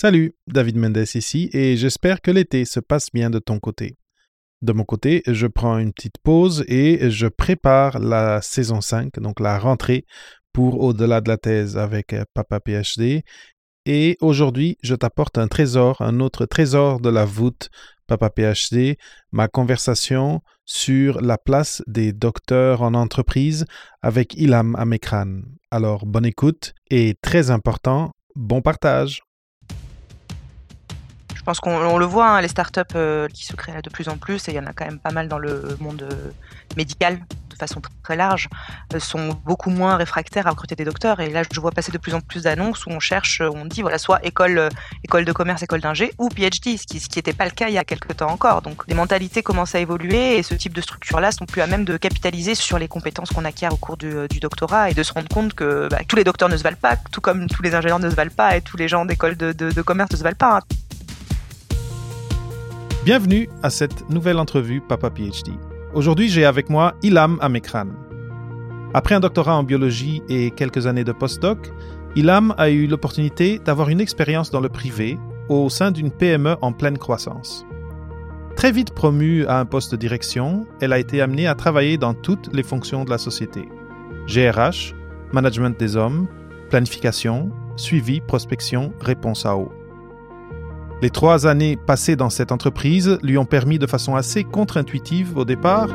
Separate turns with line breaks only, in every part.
Salut, David Mendes ici et j'espère que l'été se passe bien de ton côté. De mon côté, je prends une petite pause et je prépare la saison 5, donc la rentrée pour Au-delà de la thèse avec euh, Papa PhD. Et aujourd'hui, je t'apporte un trésor, un autre trésor de la voûte Papa PhD, ma conversation sur la place des docteurs en entreprise avec Ilham Amekran. Alors, bonne écoute et très important, bon partage.
Pense qu'on le voit, hein, les startups euh, qui se créent de plus en plus, et il y en a quand même pas mal dans le monde euh, médical de façon très large, euh, sont beaucoup moins réfractaires à recruter des docteurs. Et là, je vois passer de plus en plus d'annonces où on cherche, on dit voilà, soit école, école de commerce, école d'ingé, ou PhD, ce qui n'était pas le cas il y a quelques temps encore. Donc les mentalités commencent à évoluer et ce type de structure-là sont plus à même de capitaliser sur les compétences qu'on acquiert au cours du, doctorat et de se rendre compte que bah, tous les docteurs ne se valent pas, tout comme tous les ingénieurs ne se valent pas et tous les gens d'école de, de commerce ne se valent pas. Hein.
Bienvenue à cette nouvelle entrevue Papa PhD. Aujourd'hui, j'ai avec moi Ilham Amekran. Après un doctorat en biologie et quelques années de postdoc, Ilham a eu l'opportunité d'avoir une expérience dans le privé au sein d'une PME en pleine croissance. Très vite promue à un poste de direction, elle a été amenée à travailler dans toutes les fonctions de la société. GRH, management des hommes, planification, suivi, prospection, réponse à eau. Les trois années passées dans cette entreprise lui ont permis de façon assez contre-intuitive au départ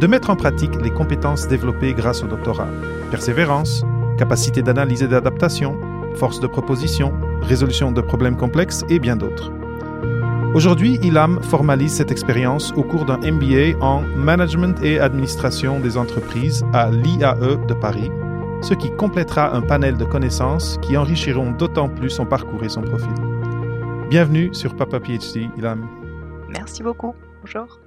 de mettre en pratique les compétences développées grâce au doctorat. Persévérance, capacité d'analyse et d'adaptation, force de proposition, résolution de problèmes complexes et bien d'autres. Aujourd'hui, Ilham formalise cette expérience au cours d'un MBA en Management et Administration des entreprises à l'IAE de Paris, ce qui complétera un panel de connaissances qui enrichiront d'autant plus son parcours et son profil. Bienvenue sur Papa PhD, Ilham.
Merci beaucoup. Bonjour.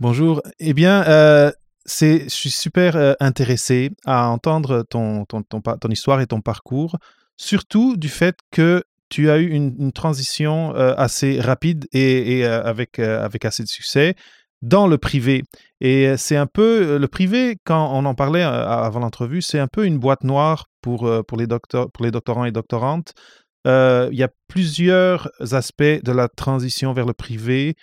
Bonjour. Eh bien, euh, je suis super euh, intéressé à entendre ton, ton, ton, histoire et ton parcours, surtout du fait que tu as eu une, transition euh, assez rapide et, avec, avec assez de succès dans le privé. Et c'est un peu, le privé, quand on en parlait avant l'entrevue, c'est un peu une boîte noire pour, pour, les, docteurs, pour les doctorants et doctorantes. Euh, il y a plusieurs aspects de la transition vers le privé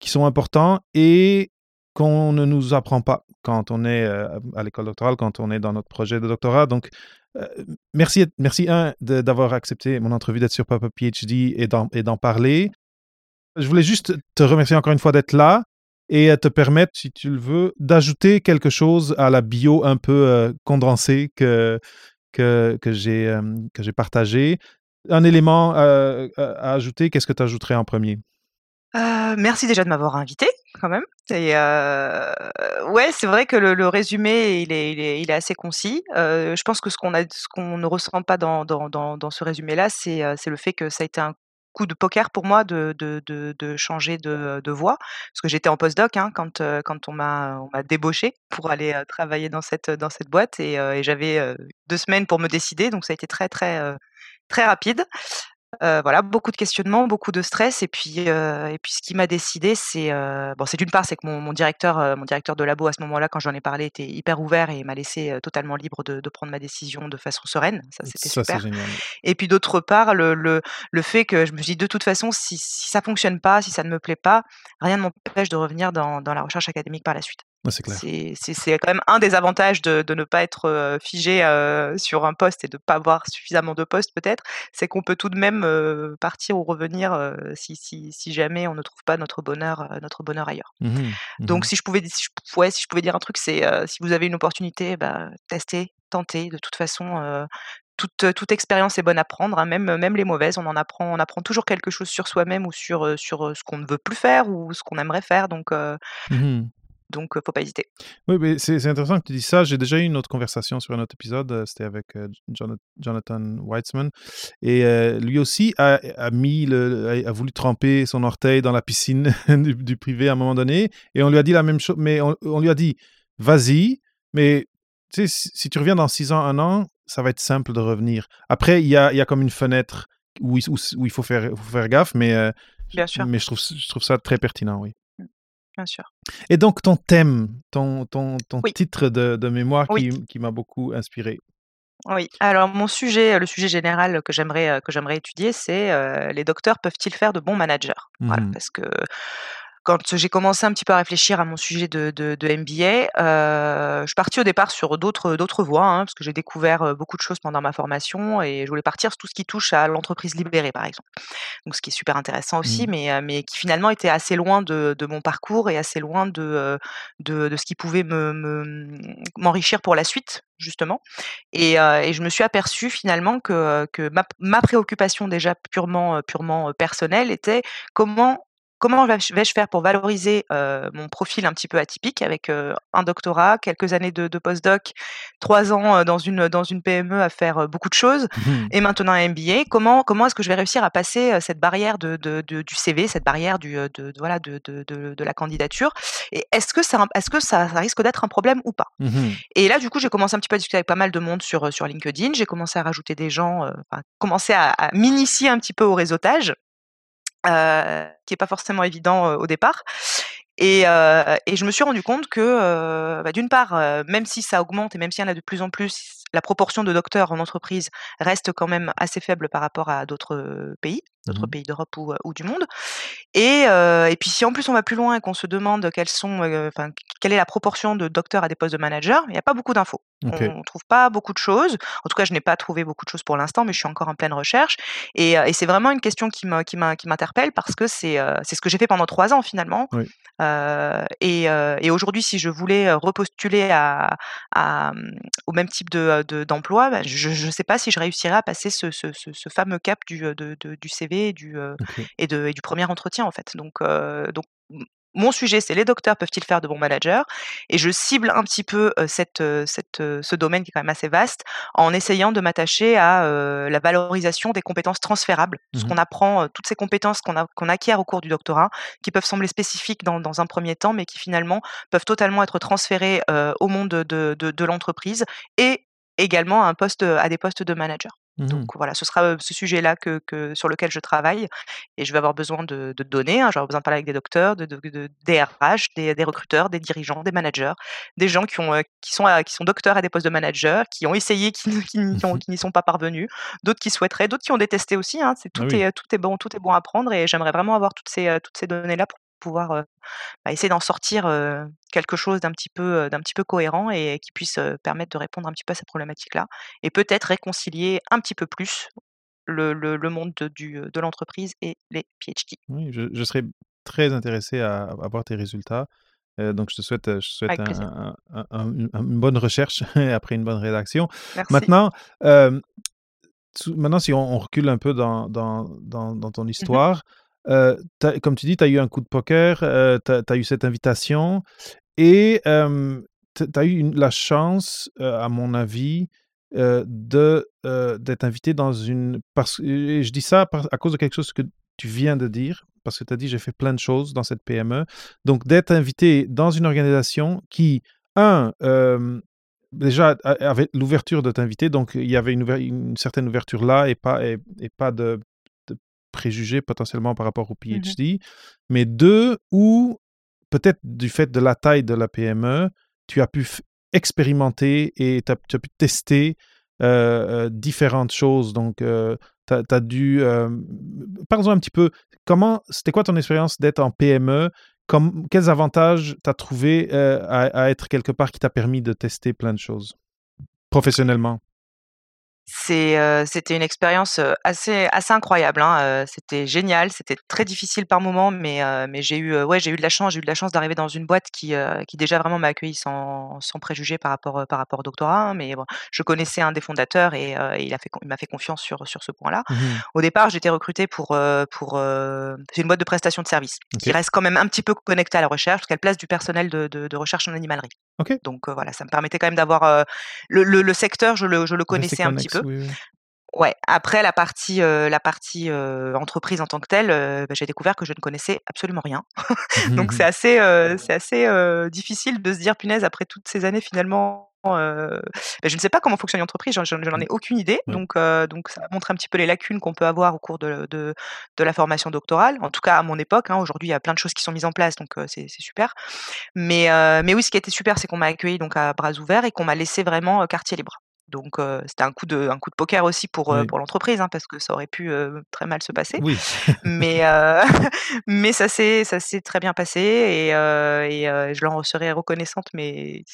qui sont importants et qu'on ne nous apprend pas quand on est euh, à l'école doctorale, quand on est dans notre projet de doctorat. Donc, euh, merci, merci un, d'avoir accepté mon entrevue d'être sur Papa PhD et d'en parler. Je voulais juste te remercier encore une fois d'être là et te permettre, si tu le veux, d'ajouter quelque chose à la bio un peu condensée que, que, que j'ai partagée un élément euh, à ajouter, qu'est-ce que tu ajouterais en premier?
Euh, merci déjà de m'avoir invité, quand même. Et euh, ouais, c'est vrai que le, résumé, il est, assez concis. je pense que ce qu'on ne ressent pas dans, ce résumé-là, c'est, le fait que ça a été un coup de poker pour moi de, changer de, voie, parce que j'étais en postdoc hein, quand, on m'a, débauché pour aller travailler dans cette, dans cette boîte, et, et j'avais deux semaines pour me décider, donc ça a été très très très rapide. voilà, beaucoup de questionnements, beaucoup de stress, et puis et puis ce qui m'a décidé, c'est bon, c'est d'une part, c'est que mon, directeur, mon directeur de labo à ce moment-là, quand j'en ai parlé, était hyper ouvert et m'a laissé totalement libre de, prendre ma décision de façon sereine. Ça, c'était super. Et puis d'autre part, le, le, le, fait que je me suis dit de toute façon, si, si ça fonctionne pas, si ça ne me plaît pas, rien ne m'empêche de revenir dans, dans la recherche académique par la suite.
C'est
quand même un des avantages de, de ne pas être figé sur un poste et de ne pas avoir suffisamment de postes peut-être, c'est qu'on peut tout de même partir ou revenir si, si, si, jamais on ne trouve pas notre bonheur, notre bonheur ailleurs. Mmh mmh Donc si je pouvais, si je, ouais, si je pouvais dire un truc, c'est si vous avez une opportunité, bah, testez, tentez. De toute façon, toute, toute, expérience est bonne à prendre, hein, même, même les mauvaises. On en apprend, on apprend toujours quelque chose sur soi-même ou sur, sur ce qu'on ne veut plus faire ou ce qu'on aimerait faire. Donc, mmh donc, faut pas hésiter.
Oui, mais c'est intéressant que tu dis ça. J'ai déjà eu une autre conversation sur un autre épisode. C'était avec Jonathan Weitzman. Et lui aussi a, mis le, a, voulu tremper son orteil dans la piscine du, privé à un moment donné. Et on lui a dit la même chose. Mais on, lui a dit, vas-y, mais si, tu reviens dans six ans, un an, ça va être simple de revenir. Après, il y a, y a comme une fenêtre où, où, il faut faire, faut faire gaffe, mais,
Bien sûr.
mais je, trouve, je trouve ça très pertinent, oui
bien sûr.
Et donc, ton thème, ton, ton, ton titre de, de mémoire qui, qui m'a beaucoup inspiré.
Oui, alors mon sujet, le sujet général que j'aimerais, que j'aimerais étudier, c'est, les docteurs peuvent-ils faire de bons managers? Voilà,
Mmh
parce que quand j'ai commencé un petit peu à réfléchir à mon sujet de de de MBA, heu, je suis partie au départ sur d'autres, d'autres voies, hein, parce que j'ai découvert, beaucoup de choses pendant ma formation et je voulais partir sur tout ce qui touche à l'entreprise libérée, par exemple. Donc ce qui est super intéressant aussi,
Mmh.
mais, mais qui finalement était assez loin de de mon parcours et assez loin de, de ce qui pouvait me me, m'enrichir pour la suite, justement et je me suis aperçue finalement que, que ma ma préoccupation déjà purement, purement, personnelle était comment comment vais-je faire pour valoriser, mon profil un petit peu atypique avec, un doctorat, quelques années de de post-doc, 3 ans, dans une dans une PME à faire, beaucoup de choses
Mmh
et maintenant un MBA. Comment comment est-ce que je vais réussir à passer, cette barrière de de de du CV, cette barrière du, de voilà de de la candidature et est-ce que ça est-ce que ça ça risque d'être un problème ou pas?
Mmh
Et là, du coup, j'ai commencé un petit peu à discuter avec pas mal de monde sur, sur LinkedIn. J'ai commencé à rajouter des gens, enfin, commencer à à m'initier un petit peu au réseautage, qui est pas forcément évident, au départ et et je me suis rendu compte que, bah, d'une part, même si ça augmente et même s'il y en a de plus en plus, la proportion de docteurs en entreprise reste quand même assez faible par rapport à d'autres, pays, d'autres
Mmh
pays d'Europe ou, ou du monde et et puis si en plus on va plus loin et qu'on se demande quelles sont, quelle est la proportion de docteurs à des postes de manager, il y a pas beaucoup d'infos. On trouve pas beaucoup de choses. En tout cas, je n'ai pas trouvé beaucoup de choses pour l'instant, mais je suis encore en pleine recherche et et c'est vraiment une question qui m'interpelle parce que c'est, heu, c'est ce que j'ai fait pendant 3 ans finalement,
Oui.
heu et et aujourd'hui si je voulais, repostuler à à, mmh, au même type de, de d'emploi, bah, je je sais pas si je réussirais à passer ce ce ce ce fameux cap du, de de du CV et du, heu
OK.
et de et du premier entretien en fait. Donc donc mon sujet, c'est les docteurs peuvent-ils faire de bons managers? Et je cible un petit peu, cette, cette, ce domaine qui est quand même assez vaste, en essayant de m'attacher à, la valorisation des compétences transférables. Ce
Mmh
qu'on apprend, toutes ces compétences qu'on acquiert au cours du doctorat, qui peuvent sembler spécifiques dans dans un premier temps, mais qui finalement peuvent totalement être transférées, au monde de de de l'entreprise et également à un poste, à des postes de manager. Donc
Mmh
voilà, ce sera, ce sujet-là que que sur lequel je travaille et je vais avoir besoin de de données, hein, avoir besoin de parler avec des docteurs, de de de des RH, des des recruteurs, des dirigeants, des managers, des gens qui ont, heu, qui sont à qui sont docteurs à des postes de manager, qui ont essayé, qui n qui n'y ont qui n'y sont pas parvenus, d'autres qui souhaiteraient, d'autres qui ont détesté aussi, hein. C'est
Ah
tout
oui.
est, tout est bon tout est bon à prendre et j'aimerais vraiment avoir toutes ces, toutes ces données-là pour pouvoir, bah, essayer d'en sortir, quelque chose d'un petit peu, d'un petit peu cohérent et qui puisse, permettre de répondre un petit peu à cette problématique-là et peut-être réconcilier un petit peu plus le le le monde de du, de l'entreprise et les PhD.
Oui, je je serais très intéressé à à voir tes résultats, donc je te souhaite, je te souhaite un un un une bonne recherche et après une bonne rédaction.
Merci.
Maintenant, maintenant si on on recule un peu dans dans dans dans ton
Mmh
histoire, comme tu dis, tu as eu un coup de poker, heu, tu as eu cette invitation et hem, tu as eu la chance, à mon avis, de, d'être invité dans une parce et je dis ça à cause de quelque chose que tu viens de dire, parce que tu as dit: «J'ai fait plein de choses dans cette PME». Donc d'être invité dans une organisation qui, un, déjà a avait l'ouverture de t'inviter, donc il y avait une certaine ouverture là et pas et pas de préjugés potentiellement par rapport au
Mmh
PhD. Mais 2, où peut-être du fait de la taille de la PME, tu as pu expérimenter et tu as pu tester, différentes choses. Donc, heu, tu as dû, hem, parle-en un petit peu. Comment c'était quoi ton expérience d'être en PME? Comme quels avantages tu as trouvé, à être quelque part qui t'a permis de tester plein de choses, professionnellement?
C'est, c'était une expérience, assez assez incroyable, hein, c'était génial, c'était très difficile par moments, mais j'ai eu, ouais, j'ai eu de la chance j'ai eu de la chance d'arriver dans une boîte qui, déjà vraiment m'a accueilli sans sans préjugés par rapport, par rapport au doctorat, hein, mais bon, je connaissais un des fondateurs et il a fait il m'a fait confiance sur sur ce point-là.
Mmh
Au départ, j'étais recrutée pour, c'est une boîte de prestation de services qui reste quand même un petit peu connectée à la recherche, parce qu'elle place du personnel de de de recherche en animalerie. Donc voilà, ça me permettait quand même d'avoir, le le le secteur, je le je le connaissais un petit peu.
oui, oui.
Ouais, après la partie, la partie, entreprise en tant que telle, bah, j'ai découvert que je ne connaissais absolument rien. Donc c'est assez, c'est assez, difficile de se dire: «Punaise, après toutes ces années finalement, je ne sais pas comment fonctionne une entreprise, j'en j'en j'en ai aucune idée». Donc donc ça montre un petit peu les lacunes qu'on peut avoir au cours de de de la formation doctorale. En tout cas à mon époque, hein, aujourd'hui il y a plein de choses qui sont mises en place, donc c'est super. Mais mais oui, ce qui a été super, c'est qu'on m'a accueilli donc à bras ouverts et qu'on m'a laissé vraiment, quartier libre. Donc c'était un coup de un coup de poker aussi pour, pour l'entreprise, hein, parce que ça aurait pu, très mal se passer.
Oui.
Mais mais ça s'est ça s'est très bien passé et et je leur en serai reconnaissante, mais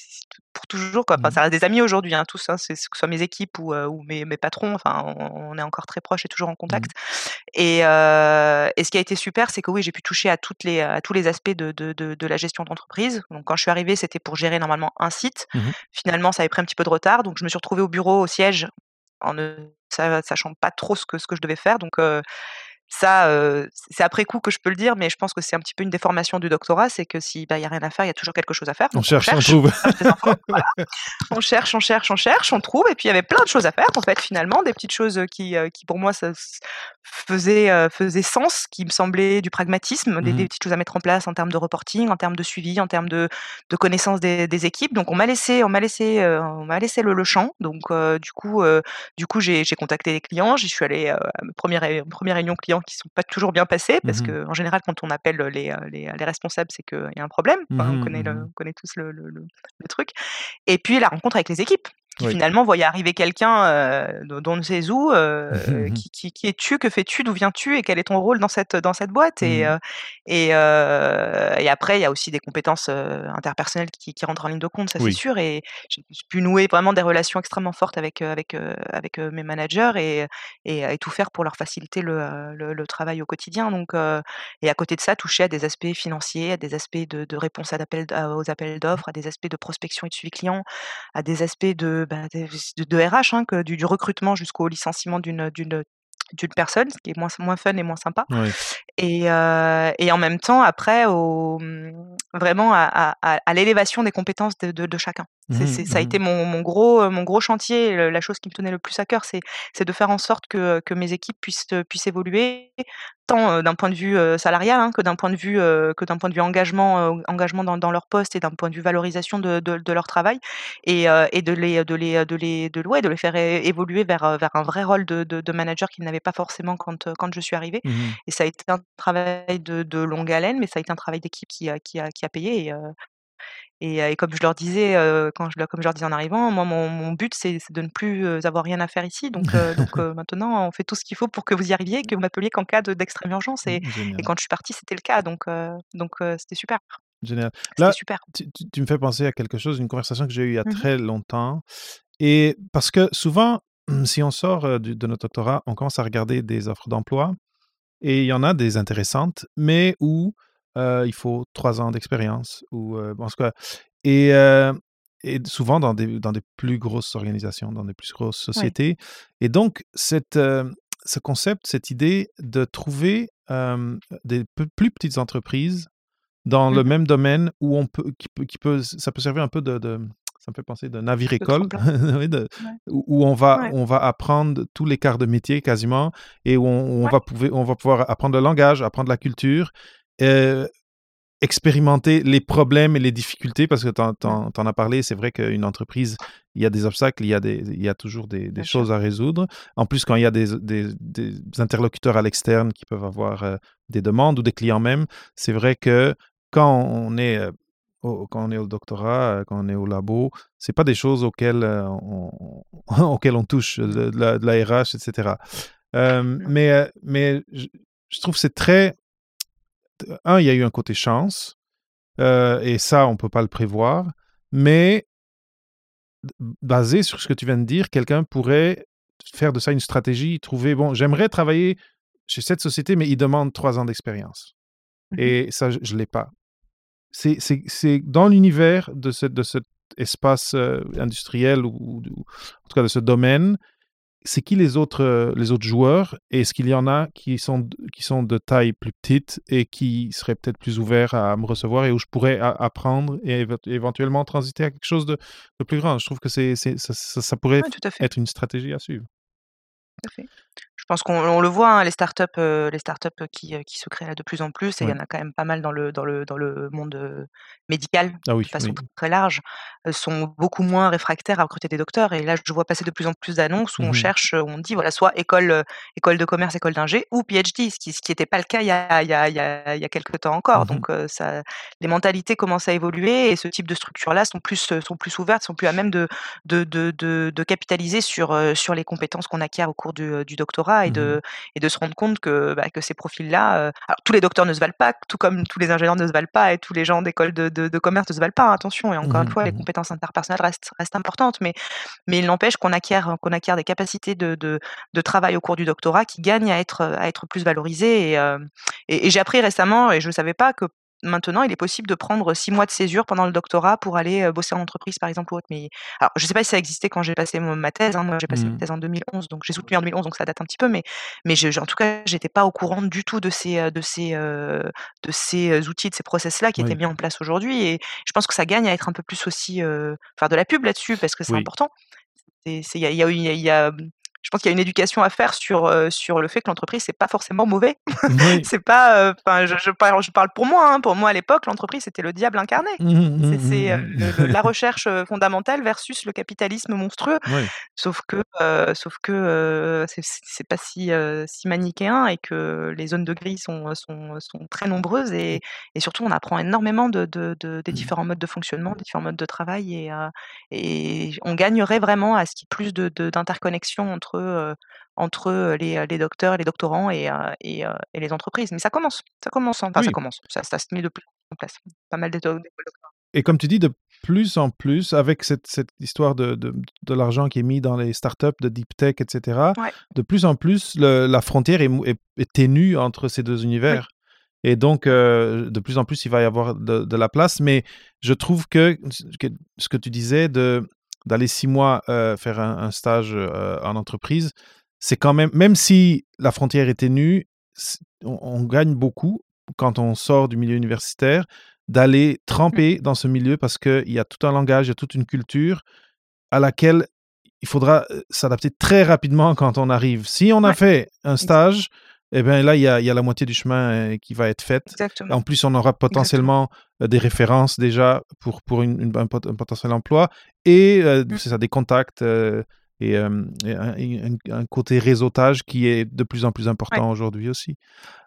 pour toujours quoi. Enfin,
Mmh.
ça reste des amis aujourd'hui, hein, tous, hein, c'est que ce soit mes équipes ou ou mes mes patrons, enfin on on est encore très proches et toujours en
Mmh.
contact et et ce qui a été super, c'est que oui, j'ai pu toucher à toutes les à tous les aspects de de de de la gestion d'entreprise. Donc quand je suis arrivée, c'était pour gérer normalement un site.
Mmh
Finalement, ça avait pris un petit peu de retard, donc je me suis retrouvée au bureau, au siège, en ne sa sachant pas trop ce que ce que je devais faire. Donc ça, c'est après coup que je peux le dire, mais je pense que c'est un petit peu une déformation du doctorat, c'est que si, bah, il y a rien à faire, il y a toujours quelque chose à faire.
On
Donc on
cherche, on
cherche,
trouve.
on cherche voilà. On cherche, on cherche, on cherche, on trouve et puis il y avait plein de choses à faire en fait finalement, des petites choses, qui, qui pour moi ça heu, faisaient sens, qui me semblaient du pragmatisme, des
Mmh
des petites choses à mettre en place en termes de reporting, en termes de suivi, en termes de de connaissance des des équipes. Donc on m'a laissé on m'a laissé, on m'a laissé le le champ. Donc du coup, du coup j'ai j'ai contacté les clients, j'y suis allée, à mes premières ré premières réunions clients qui sont pas toujours bien passées parce
Mmh
qu'en général quand on appelle, les, les, les responsables, c'est qu'il y a un problème. Enfin on
Mmh
connaît le
Mmh
on connaît tous le le truc. Et puis la rencontre avec les équipes, qui
Oui.
finalement voyaient arriver quelqu'un, heu, d'on ne sait où, heu,
Mmh
qui qui qui es-tu? Que fais-tu? D'où viens-tu? Et quel est ton rôle dans cette dans cette boîte? Et
Mmh
heu et après il y a aussi des compétences, interpersonnelles qui qui rentrent en ligne de compte, ça c'est sûr et j'ai j'ai pu nouer vraiment des relations extrêmement fortes avec, avec, avec, mes managers et et et tout faire pour leur faciliter le, le le travail au quotidien donc et à côté de ça, toucher à des aspects financiers, à des aspects de de réponse à aux appels d'offres, à des aspects de prospection et de suivi client, à des aspects de, bah, de RH, hein, que du recrutement jusqu'au licenciement d'une, d'une, personne, ce qui est moins fun et moins sympa. Et heu et en même temps après au mmh, vraiment à à à l'élévation des compétences de de de chacun.
Mmh
ça a
Mmh
été mon mon gros, heu, mon gros chantier, le la chose qui me tenait le plus à cœur, c'est c'est de faire en sorte que, que mes équipes puissent, heu, puissent évoluer tant, d'un point de vue, salarial, hein, que d'un point de vue, heu, que d'un point de vue engagement, engagement dans dans leur poste et d'un point de vue valorisation de de leur travail et et de les de les de les de ouais, de les faire évoluer vers, vers un vrai rôle de manager qu'ils n'avaient pas forcément quand, quand je suis arrivée.
Mmh
et ça a été un travail de de longue haleine, mais ça a été un travail d'équipe qui a qui a qui a payé et heu et comme je leur disais, heu, quand je leur comme je leur disais en arrivant, moi mon mon but c'est de ne plus, avoir rien à faire ici donc maintenant on fait tout ce qu'il faut pour que vous y arriviez que vous m'appeliez qu'en cas de d'extrême urgence et quand je suis partie, c'était le cas donc c'était super,
génial. Là,
super.
tu tu tu me fais penser à quelque chose, une conversation que j'ai eue il y a
Mmh mh.
très longtemps et parce que souvent, si on sort, de notre doctorat, on commence à regarder des offres d'emploi et il y en a des intéressantes, mais où, heu, il faut 3 ans d'expérience ou, en tout cas et souvent dans des dans des plus grosses organisations, dans des plus grosses sociétés et donc cette, heu, ce concept, cette idée de trouver, des plus petites entreprises dans
Mmh
le
mh.
même domaine où on peut qui peut qui peut ça peut servir un peu de de ça me fait penser de
Le
navire-école,
Ouais.
où on va
Ouais.
on va apprendre tous les quarts de métier quasiment et où on va pouvoir on va pouvoir apprendre le langage, apprendre la culture, heu, expérimenter les problèmes et les difficultés parce que tu en en as parlé, c'est vrai qu'une entreprise, il y a des obstacles, il y a des il y a toujours des des
Bien sûr.
choses à résoudre. En plus, quand il y a des des interlocuteurs à l'externe qui peuvent avoir, heu, des demandes ou des clients même, c'est vrai que quand on est, heu, au quand on est au doctorat, heu, quand on est au labo, c'est pas des choses auxquelles, heu, on auxquelles on touche, de de la de la RH et cetera. Hem,
Non.
mais, je je trouve que c'est très un, il y a eu un côté chance, et ça, on peut pas le prévoir, mais basé sur ce que tu viens de dire, quelqu'un pourrait faire de ça une stratégie, trouver, bon, j'aimerais travailler chez cette société, mais ils demandent 3 ans d'expérience
Mmh mh.
et ça, je je l'ai pas. C'est c'est c'est dans l'univers de ce de cet espace, heu, industriel ou en tout cas de ce domaine, c'est qui les autres, heu, les autres joueurs? Et est-ce qu'il y en a qui sont qui sont de taille plus petite et qui seraient peut-être plus ouverts à me recevoir et où je pourrais a apprendre et éve éventuellement transiter à quelque chose de de plus grand? Je trouve que c'est c'est ça ça ça pourrait
Ouais,
être une stratégie à suivre.
tout à fait. Je pense qu'on le voit, hein, les startups, euh, les startups qui, euh, qui se créent là de plus en plus, et il y en a quand même pas mal dans le dans le dans le monde euh, médical,
Ah
de façon
oui.
très large, euh, sont beaucoup moins réfractaires à recruter des docteurs. Et là, je vois passer de plus en plus d'annonces où on
Mmh
cherche, où on dit voilà, soit école, euh, école de commerce, école d'ingé, ou PhD, ce qui ce qui n'était pas le cas il y a il y a il y a il y a quelque temps encore.
Mmh
Donc ça, les mentalités commencent à évoluer et ce type de structures-là sont plus sont plus ouvertes, sont plus à même de de de de, de capitaliser sur sur les compétences qu'on acquiert au cours du, du doctorat et
Mmh
de et de se rendre compte que, bah, que ces profils-là, euh, alors tous les docteurs ne se valent pas, tout comme tous les ingénieurs ne se valent pas et tous les gens d'école de, de, de commerce ne se valent pas, hein, attention, et encore une
Mmh
fois, les
mh.
compétences interpersonnelles restent, restent importantes, mais, mais il n'empêche qu'on acquiert, qu'on acquiert des capacités de, de, de travail au cours du doctorat qui gagnent à être, à être plus valorisées. Et, euh, et, et j'ai appris récemment, et je ne savais pas, que maintenant, il est possible de prendre six mois de césure pendant le doctorat pour aller bosser en entreprise, par exemple, ou autre. Mais alors, je ne sais pas si ça existait quand j'ai passé ma thèse. hein. Moi, j'ai passé ma
Mmh.
thèse en 2011, donc j'ai soutenu en 2011, donc ça date un petit peu. Mais, mais je- je- en tout cas, j'étais pas au courant du tout de ces, de ces, euh, de ces outils, de ces process-là qui étaient mis en place aujourd'hui. Et je pense que ça gagne à être un peu plus aussi, euh, faire de la pub là-dessus parce que c'est
Oui.
important. Y a, y a- il y a- je pense qu'il y a une éducation à faire sur, euh, sur le fait que l'entreprise, c'est pas forcément mauvais.
Oui.
c'est pas, euh, je, je parle, je parle pour moi. hein. Pour moi, à l'époque, l'entreprise, c'était le diable incarné.
Mmh
C'est
mmh
la recherche fondamentale versus le capitalisme monstrueux.
Oui.
Sauf que, sauf que c'est pas si, si manichéen et que les zones de gris sont, sont, sont très nombreuses et, et surtout on apprend énormément de, de- de- des
Mmh.
différents modes de fonctionnement, des différents modes de travail et, et on gagnerait vraiment à ce qu'il y ait plus de- d'interconnexion entre, entre les, les docteurs, les doctorants et, et, et les entreprises. Mais ça commence, ça commence, enfin ça commence, ça, ça se met de plus en place. Pas mal d'écoles
Et comme tu dis, de plus en plus, avec cette, cette histoire de, de, de l'argent qui est mis dans les startups, de deep tech, etc.,
Ouais.
de plus en plus, le- la frontière est, est- est ténue entre ces deux univers. Et donc, euh, de plus en plus, il va y avoir de, de la place. Mais je trouve que, que ce que tu disais, de d'aller six mois euh, faire un, un stage euh, en entreprise, c'est quand même, même si la frontière est ténue, on, on gagne beaucoup quand on sort du milieu universitaire d'aller tremper dans ce milieu parce qu'il y a tout un langage, il y a toute une culture à laquelle il faudra s'adapter très rapidement quand on arrive. Si on a
Ouais.
fait un stage, eh bien là, il y a, il y a la moitié du chemin euh, qui va être faite.
Exactement.
En plus, on aura potentiellement euh, des références déjà pour, pour une- une- un, pot- un potentiel emploi et euh,
Mm.
c'est ça, des contacts euh, et, euh, et un, côté réseautage qui est de plus en plus important aujourd'hui aussi.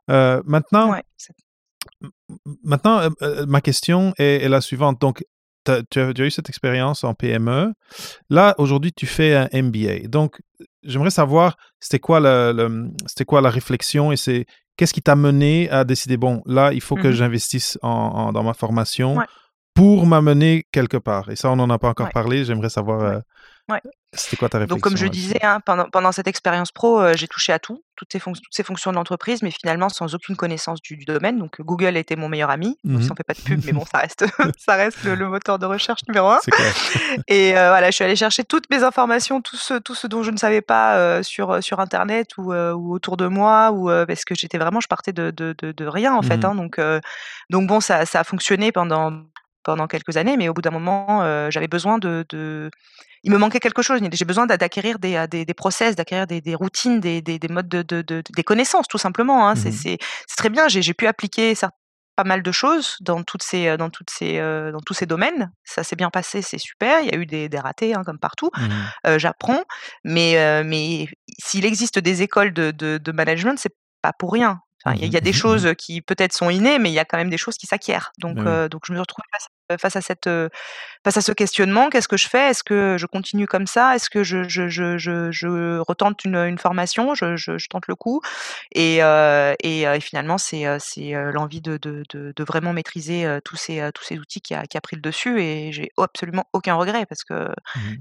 Maintenant,
Ouais,
Maintenant, ma question est, est la suivante. Donc, tu as, tu as eu cette expérience en PME. Là, aujourd'hui, tu fais un MBA. Donc, j'aimerais savoir, c'était quoi, le, le- c'était quoi la réflexion et c'est qu'est-ce qui t'a mené à décider, bon, là, il faut que
Mhm.
j'investisse en, en- dans ma formation
Ouais.
pour m'amener quelque part? Et ça, on n'en a pas encore
Ouais.
parlé. J'aimerais savoir,
Ouais.
euh. C'était quoi ta réflexion
Donc, comme je disais, hein, pendant, pendant cette expérience pro, euh, j'ai touché à tout, toutes ces, toutes ces fonctions de l'entreprise, mais finalement sans aucune connaissance du, du domaine. Donc, Google était mon meilleur ami. Donc,
Mhm.
ça en fait pas de pub, mais bon, ça reste, ça reste le, le moteur de recherche numéro un. Et euh, voilà, je suis allée chercher toutes mes informations, tout ce, tout ce dont je ne savais pas euh, sur, sur Internet ou, ou autour de moi, ou parce que j'étais vraiment, je partais de, de, de, de rien en fait.
Mhm.
hein. donc, donc bon, ça, ça a fonctionné pendant pendant quelques années, mais au bout d'un moment, euh, j'avais besoin de, de, il me manquait quelque chose. J'ai besoin d'a- d'acquérir des, euh, des, des process, d'acquérir des, des routines, des, des, des modes de, de, de- des connaissances, tout simplement. hein. C'est
Mhm.
c'est très bien. J'ai pu appliquer pas mal de choses dans toutes ces, euh, dans toutes ces, euh, dans tous ces domaines. Ça s'est bien passé, c'est super. Il y a eu des, des ratés, hein, comme partout. Euh, J'apprends, mais, euh, mais s'il existe des écoles de, de, de management, c'est pas pour rien. Enfin, il y a- y, a des choses qui peut-être sont innées, mais il y a quand même des choses qui s'acquièrent. Donc, euh, donc je me suis retrouvée face, face à cette, euh, face à ce questionnement. Qu'est-ce que je fais? Est-ce que je continue comme ça? Est-ce que je, je, je, je, je retente une, une formation? Je, je, je tente le coup et, euh, et, euh, et finalement, c'est euh, c'est euh, l'envie de, de, de, de vraiment maîtriser euh, tous ces, euh, tous ces outils qui a, qui a pris le dessus. Et j'ai absolument aucun regret parce que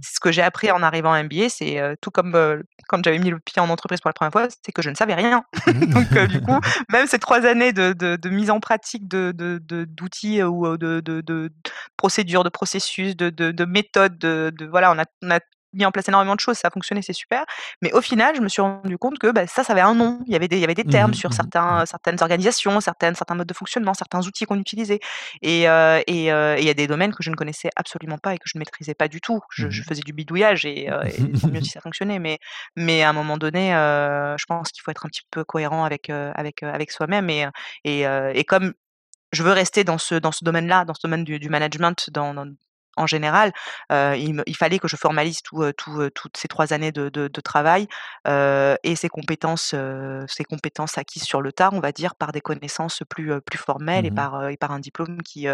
c'est ce que j'ai appris en arrivant à MBA, c'est euh, tout comme euh, quand j'avais mis le pied en entreprise pour la première fois, c'est que je ne savais rien. Donc, euh, du coup, même ces trois années de, mise en pratique de, d'outils euh, ou euh, de procédures, de processus, de, de, de méthodes, de, de- voilà, on a, on a mis en place énormément de choses, ça a fonctionné, c'est super. Mais au final, je me suis rendu compte que bah, ça, ça avait un nom. Il y avait des, il y avait des
Mmh
termes sur
mmh mh,
certains, certaines organisations, certaines, certains modes de fonctionnement, certains outils qu'on utilisait. Et euh, et, euh, il y a des domaines que je ne connaissais absolument pas et que je ne maîtrisais pas du tout. Je,
Mmh
je faisais du bidouillage et, euh, et tant mieux si ça fonctionnait. Mais, mais à un moment donné, euh, je pense qu'il faut être un petit peu cohérent avec, euh, avec, avec soi-même. Et, et, et comme je veux rester dans ce, dans ce domaine-là, dans ce domaine du, du management dans, dans- en général, heu, il me il fallait que je formalise tout, heu, tout, heu, toutes ces 3 années de de de travail, et ces compétences, ces compétences acquises sur le tard, on va dire, par des connaissances plus, plus formelles et
Mmh mh.
par, et par un diplôme qui,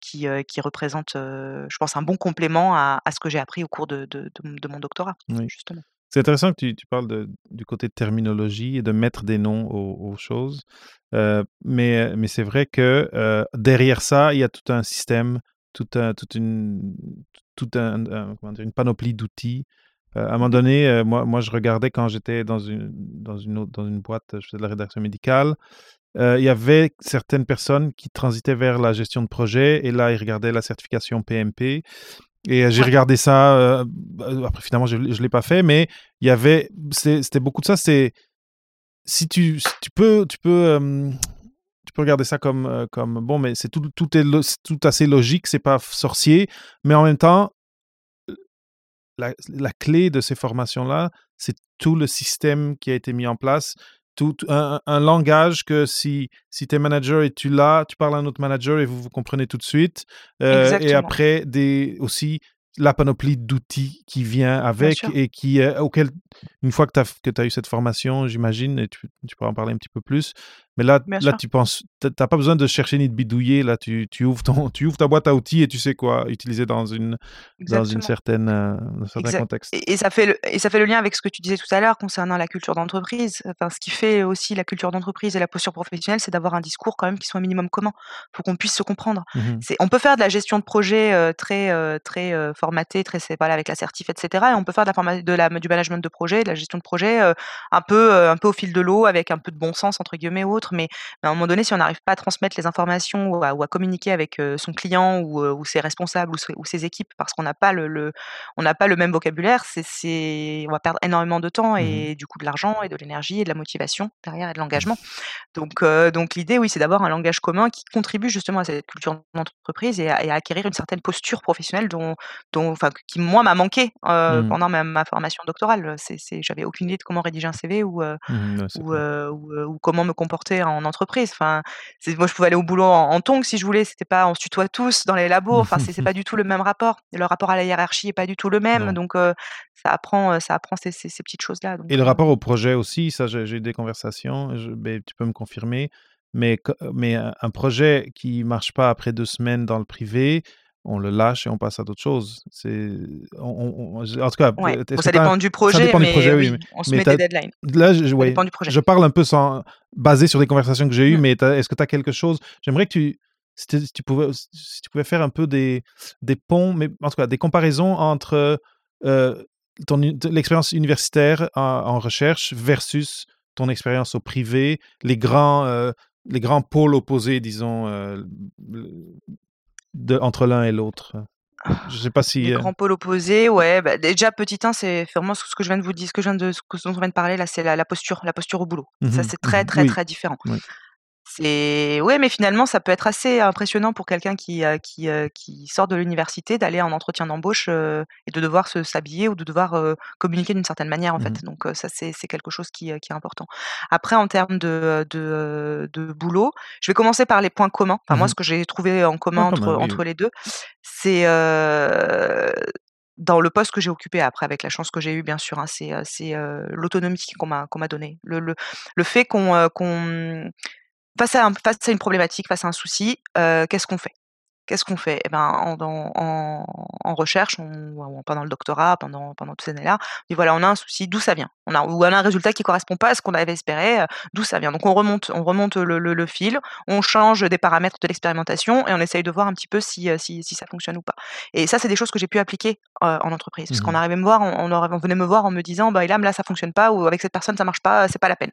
qui, qui représente, je pense un bon complément à à ce que j'ai appris au cours de de mon doctorat,
Oui.
justement.
C'est intéressant que tu parles du côté de terminologie et de mettre des noms aux choses, heu, mais c'est vrai que, heu, derrière ça, il y a tout un système, toute une panoplie d'outils. Heu, à un moment donné, moi je regardais quand j'étais dans une dans une boîte, je faisais de la rédaction médicale, il y avait certaines personnes qui transitaient vers la gestion de projet et là, ils regardaient la certification PMP et heu, j'ai
Ouais,
regardé ça, heu, bah, après finalement je ne l'ai pas fait, mais il y avait c'était beaucoup de ça, c'est si tu si tu peux tu peux, hem, tu peux regarder ça comme, heu, comme bon, mais c'est tout tout est lo tout assez logique, c'est pas sorcier, mais en même temps, la la clé de ces formations-là, c'est tout le système qui a été mis en place, tout un un langage que si si tu es manager et tu l'as, tu parles à un autre manager et vous vous comprenez tout de suite, heu et après des aussi la panoplie d'outils qui vient avec et qui, heu, auquel une fois que tu as as eu cette formation, j'imagine et tu tu pourras en parler un petit peu plus, mais là
bien
là
sûr.
tu penses pas besoin de chercher ni de bidouiller, là tu tu ouvres ton tu ouvres ta boîte à outils et tu sais quoi utiliser dans une dans une certaine, dans un certain
Exact
contexte.
et et ça fait le et ça fait le lien avec ce que tu disais tout à l'heure concernant la culture d'entreprise. Enfin, ce qui fait aussi la culture d'entreprise et la posture professionnelle, c'est d'avoir un discours quand même qui soit un minimum commun, pour qu'on puisse se comprendre.
Mmh.
C'est on peut faire de la gestion de projet, heu, très, heu, très, formatée, très voilà avec la certif et cetera et on peut faire de la de la du management de projet, de la gestion de projet, un peu, un peu au fil de l'eau avec un peu de «bon sens» entre guillemets ou autre, mais à un moment donné, si on n'arrive pas à transmettre les informations ou à ou à communiquer avec, son client ou, ses responsables ou ses ou ses équipes parce qu'on n'a pas le le on n'a pas le même vocabulaire, c'est on va perdre énormément de temps
Mmh mh.
et du coup de l'argent et de l'énergie et de la motivation derrière et de l'engagement. Donc donc l'idée, oui, c'est d'avoir un langage commun qui contribue justement à cette culture d'entreprise et à et à acquérir une certaine posture professionnelle dont dont enfin qui moi m'a manqué,
Mmh.
pendant ma ma formation doctorale. C'est j'avais aucune idée de comment rédiger un CV
Mmh Ouais,
ou comment me comporter en entreprise. Enfin, moi je pouvais aller au boulot en en tongs si je voulais, c'était pas on se tutoie tous dans les labos, enfin c'est pas du tout le même rapport. Le rapport à la hiérarchie est pas du tout le même,
Non
donc heu, ça apprend, heu, ça apprend ces ces ces petites choses-là,
et le
heu,
rapport au projet aussi, ça j'ai des conversations, je beh, tu peux me confirmer, mais mais un projet qui marche pas après 2 semaines dans le privé, on le lâche et on passe à d'autres choses. C'est on en tout cas,
ouais. Bon ça dépend du
ça
projet,
dépend du projet, oui, mais
oui, on se
mais
met des deadlines.
là, je
Ça
ouais,
dépend du projet.
je parle un peu sans basé sur des conversations que j'ai eues,
Mmh.
mais est-ce que tu as quelque chose j'aimerais que tu si tu si tu pouvais si tu pouvais faire un peu des des ponts, mais en tout cas des comparaisons entre, heu, ton l'expérience universitaire en en recherche versus ton expérience au privé, les grands, heu, les grands pôles opposés disons, de entre l'un et l'autre. Je sais pas
Les
si, heu
grands pôles opposés, ouais, bah, déjà petit 1, c'est vraiment ce que je viens de vous dire ce que je viens de ce dont on vient de parler là, c'est la la posture la posture au boulot. Ça,
mmh
c'est très,
mmh
très,
Oui,
très différent.
oui.
C'est ouais, mais finalement, ça peut être assez impressionnant pour quelqu'un qui, heu, qui sort de l'université d'aller en entretien d'embauche, heu, et de devoir se s'habiller ou de devoir, communiquer d'une certaine manière, en
Mmh
fait. Donc, ça, c'est c'est quelque chose qui, est important. Après, en termes de, boulot, je vais commencer par les points communs. Enfin, moi,
Mmh
ce que j'ai trouvé en commun entre
oui.
les 2, c'est, dans le poste que j'ai occupé après avec la chance que j'ai eue, bien sûr, hein, c'est, l'autonomie qu'on m'a m'a donnée. Le le le fait qu'on Face à un face à une problématique, face à un souci, heu, qu'est-ce qu'on fait? Qu'est-ce qu'on fait? Et ben, en dans en en recherche, on pendant le doctorat, pendant pendant toutes ces années-là, on dit: «Voilà, on a un souci, d'où ça vient?» on a ou on a un résultat qui correspond pas à ce qu'on avait espéré, heu, d'où ça vient? Donc on remonte on remonte le le le fil, on change des paramètres de l'expérimentation et on essaye de voir un petit peu si, si ça fonctionne ou pas. Et ça, c'est des choses que j'ai pu appliquer, en entreprise. Parce qu'on
Mmh
arrivait me voir, on venait me voir en me disant: «Bah, Ilham, là, ça fonctionne pas» ou «Avec cette personne, ça marche pas, c'est pas la peine».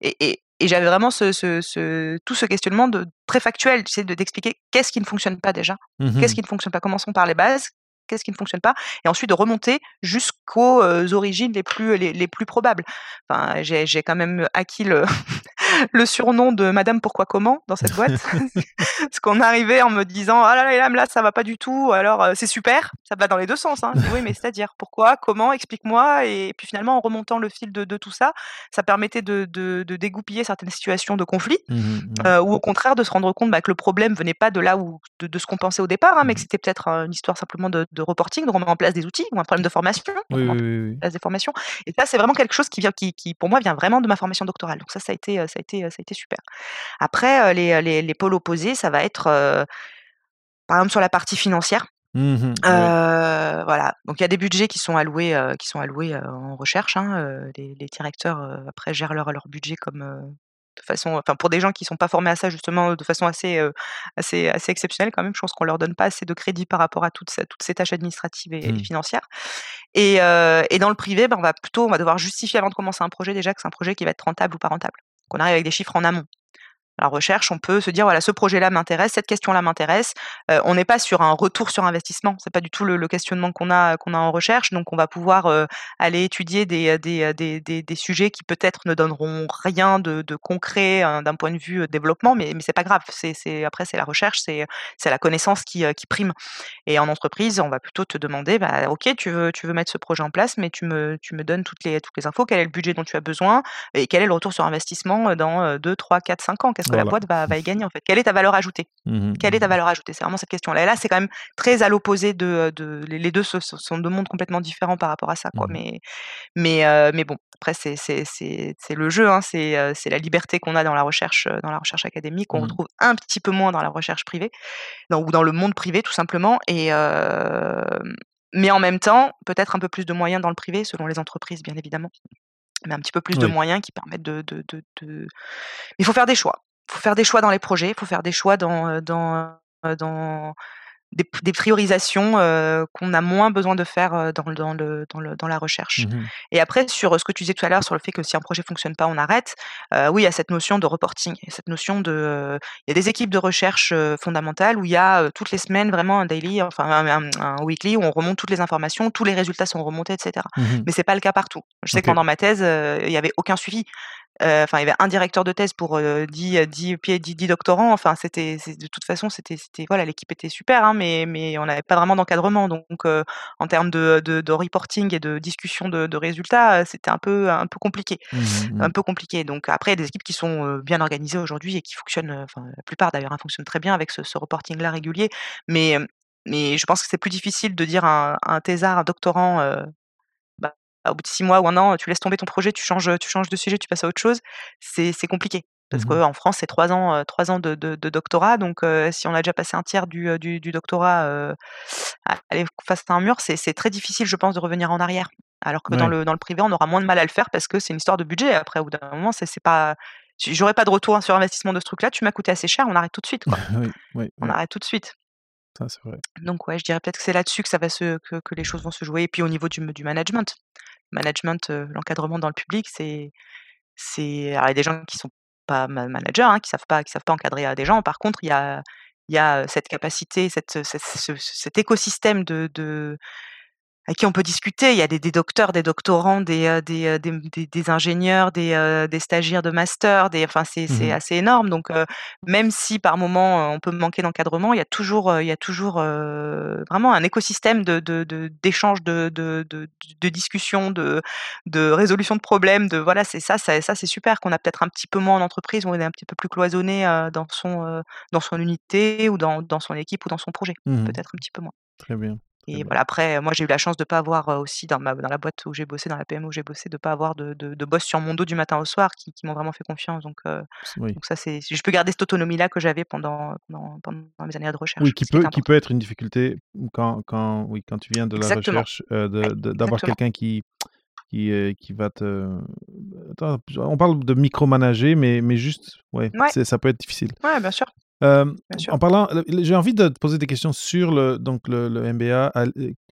Et et et j'avais vraiment ce ce ce tout ce questionnement de très factuel, tu sais, de d'expliquer qu'est-ce qui ne fonctionne pas déjà? Qu'est-ce
Mmh
qui ne fonctionne pas? Commençons par les bases. Qu'est-ce qui ne fonctionne pas, et ensuite de remonter jusqu'aux origines les plus, les, les plus probables. Enfin, j'ai quand même acquis le, le surnom de Madame Pourquoi Comment dans cette boîte. Parce qu'on arrivait en me disant Ah là là, là, là ça va pas du tout, alors c'est super, ça va dans les deux sens. Hein. oui, mais c'est-à-dire pourquoi, comment, explique-moi. Et puis finalement, en remontant le fil de, de tout ça, ça permettait de, de, de, dégoupiller certaines situations de conflit, mmh euh, ou au contraire de se rendre compte bah, que le problème venait pas de là où de, ce qu'on pensait au départ, hein, mais que mmh c'était peut-être une histoire simplement de, reporting, de remettre en place des outils, ou un problème de formation,
oui, oui,
place des formations. Et ça, c'est vraiment quelque chose qui, vient, qui, qui, pour moi, vient vraiment de ma formation doctorale. Donc ça, ça a été, ça a été, ça a été super. Après, les, les, les pôles opposés, ça va être, par exemple, sur la partie financière.
Mmh
voilà. Donc il y a des budgets qui sont alloués, qui sont alloués en recherche. Hein, les, les, directeurs après gèrent leur, leur budget comme de façon, enfin pour des gens qui sont pas formés à ça justement de façon assez assez assez exceptionnelle quand même. Je pense qu'on leur donne pas assez de crédit par rapport à toutes, toutes ces tâches administratives et,
mmh.
financières. Et, et, dans le privé, ben, on va plutôt on va devoir justifier avant de commencer un projet déjà que c'est un projet qui va être rentable ou pas rentable. Qu'on arrive avec des chiffres en amont la recherche, on peut se dire voilà, ce projet-là m'intéresse, cette question-là m'intéresse. Euh, on n'est pas sur un retour sur investissement, c'est pas du tout le, questionnement qu'on a qu'on a en recherche. Donc on va pouvoir euh, aller étudier des, des, des, des, sujets qui peut-être ne donneront rien de, concret hein, d'un point de vue euh, développement, mais mais c'est pas grave. C'est après c'est la recherche, c'est c'est la connaissance qui, qui prime. Et en entreprise, on va plutôt te demander bah, ok tu veux tu veux mettre ce projet en place, mais tu me tu me donnes toutes les toutes les infos, quel est le budget dont tu as besoin? Et quel est le retour sur investissement dans 2, 3, 4, 5 ans? Qu'est-ce que la boîte va, va, y gagner en fait. Quelle est ta valeur ajoutée?
Mmh
Quelle est ta
mmh
valeur ajoutée? C'est vraiment cette question-là. Et là, c'est quand même très à l'opposé de, de, les deux sont deux mondes complètement différents par rapport à ça, quoi.
Mmh
Mais, mais, euh, mais bon, après c'est c'est le jeu, hein. c'est euh, la liberté qu'on a dans la recherche dans la recherche académique, qu'on retrouve un petit peu moins dans la recherche privée, dans, ou dans le monde privé tout simplement. Et euh, mais en même temps, peut-être un peu plus de moyens dans le privé, selon les entreprises, bien évidemment. Mais un petit peu plus de moyens qui permettent de, de, de, de... Il faut faire des choix faut faire des choix dans les projets, il faut faire des choix dans, dans, dans des, des priorisations qu'on a moins besoin de faire dans, dans, le, dans, le, dans la recherche.
Mmh
Et après, sur ce que tu disais tout à l'heure, sur le fait que si un projet fonctionne pas, on arrête, oui, il y a cette notion de reporting, cette notion de... il y a des équipes de recherche fondamentales où il y a toutes les semaines vraiment un daily, enfin un, weekly, où on remonte toutes les informations, tous les résultats sont remontés, etc.
mmh
Mais c'est pas le cas partout. Je sais que pendant ma thèse, il n'y avait aucun suivi. Enfin, il y avait un directeur de thèse pour 10, 10, 10, 10 doctorants. Enfin, c'était de toute façon, c'était voilà, l'équipe était super, hein, mais mais on n'avait pas vraiment d'encadrement. Donc, en termes de, de, de, reporting et de discussion de, de résultats, c'était un peu un peu compliqué,
mmh
un peu compliqué. Donc après, il y a des équipes qui sont bien organisées aujourd'hui et qui fonctionnent. Enfin, la plupart d'ailleurs, hein, fonctionnent très bien avec ce, ce reporting-là régulier. Mais mais je pense que c'est plus difficile de dire à un, un thésard, un doctorant, au bout de six mois ou un an, tu laisses tomber ton projet, tu changes, tu changes de sujet, tu passes à autre chose, c'est compliqué. Parce
mmh
qu'en France, c'est trois ans, trois ans de, de, doctorat. Donc, si on a déjà passé un tiers du, du, du doctorat euh, aller face à un mur, c'est très difficile, je pense, de revenir en arrière. Alors que dans, le, dans le privé, on aura moins de mal à le faire parce que c'est une histoire de budget. Après, au bout d'un moment, c'est pas. J'aurais pas de retour sur investissement de ce truc-là. Tu m'as coûté assez cher, on arrête tout de suite. Quoi.
oui,
on arrête tout de suite.
Ça, vrai.
Donc, ouais, je dirais peut-être que c'est là-dessus que, ça va se, que, que, les choses vont se jouer. Et puis, au niveau du, du management management, l'encadrement dans le public, c'est, c'est, il des gens qui sont pas managers, hein, qui savent pas, qui savent pas encadrer des gens. Par contre, il y a, cette capacité, cet écosystème de à qui on peut discuter. Il y a des, des docteurs, des doctorants, des, euh, des, euh, des, des, ingénieurs, des, euh, des stagiaires de master. Des, enfin, c'est
mmh
c'est assez énorme. Donc, même si par moment on peut manquer d'encadrement, il y a toujours, il y a toujours vraiment un écosystème de d'échanges, de, de, de, de, de discussions, de, de résolution de problèmes. De voilà, c'est ça, ça, ça c'est super. Qu'on a peut-être un petit peu moins en entreprise, où on est un petit peu plus cloisonné dans son dans son unité ou dans, dans son équipe ou dans son projet.
Mmh
Peut-être un petit peu moins.
Très bien.
Et voilà, après, moi, j'ai eu la chance de ne pas avoir aussi dans, ma, dans la boîte où j'ai bossé, dans la PME où j'ai bossé, de ne pas avoir de, de, de, boss sur mon dos du matin au soir qui, qui m'ont vraiment fait confiance. Donc, donc ça, c'est, je peux garder cette autonomie-là que j'avais pendant, pendant, pendant, mes années de recherche.
Oui, qui peut, qui peut être une difficulté quand, quand, oui, quand tu viens de la recherche, d'avoir quelqu'un qui, qui, qui va te. Attends, on parle de micromanager, mais, mais juste, ouais, ouais. ça peut être difficile.
Ouais, bien sûr.
Euh, en parlant, j'ai envie de te poser des questions sur le, donc le, MBA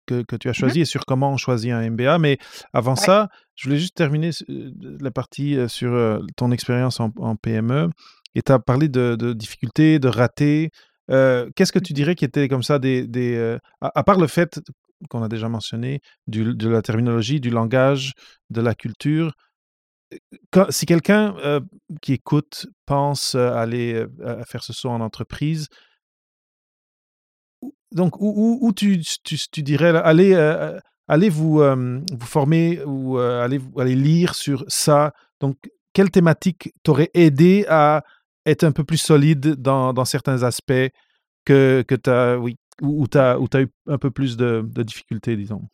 que, que, tu as mmh choisi et sur comment on choisit un MBA. Mais avant ça, je voulais juste terminer la partie sur ton expérience en, PME. Et tu as parlé de, de, difficultés, de ratés. qu'est-ce que tu dirais qui était comme ça des... des à, part le fait qu'on a déjà mentionné, du, de la terminologie, du langage, de la culture, si quelqu'un qui écoute pense aller faire ce saut en entreprise, donc où, où, tu, dirais allez, allez vous, vous former ou allez, allez lire sur ça. Donc, quelle thématique t'aurait aidé à être un peu plus solide dans, certains aspects que, que tu oui, où, tu as, eu un peu plus de difficultés, disons?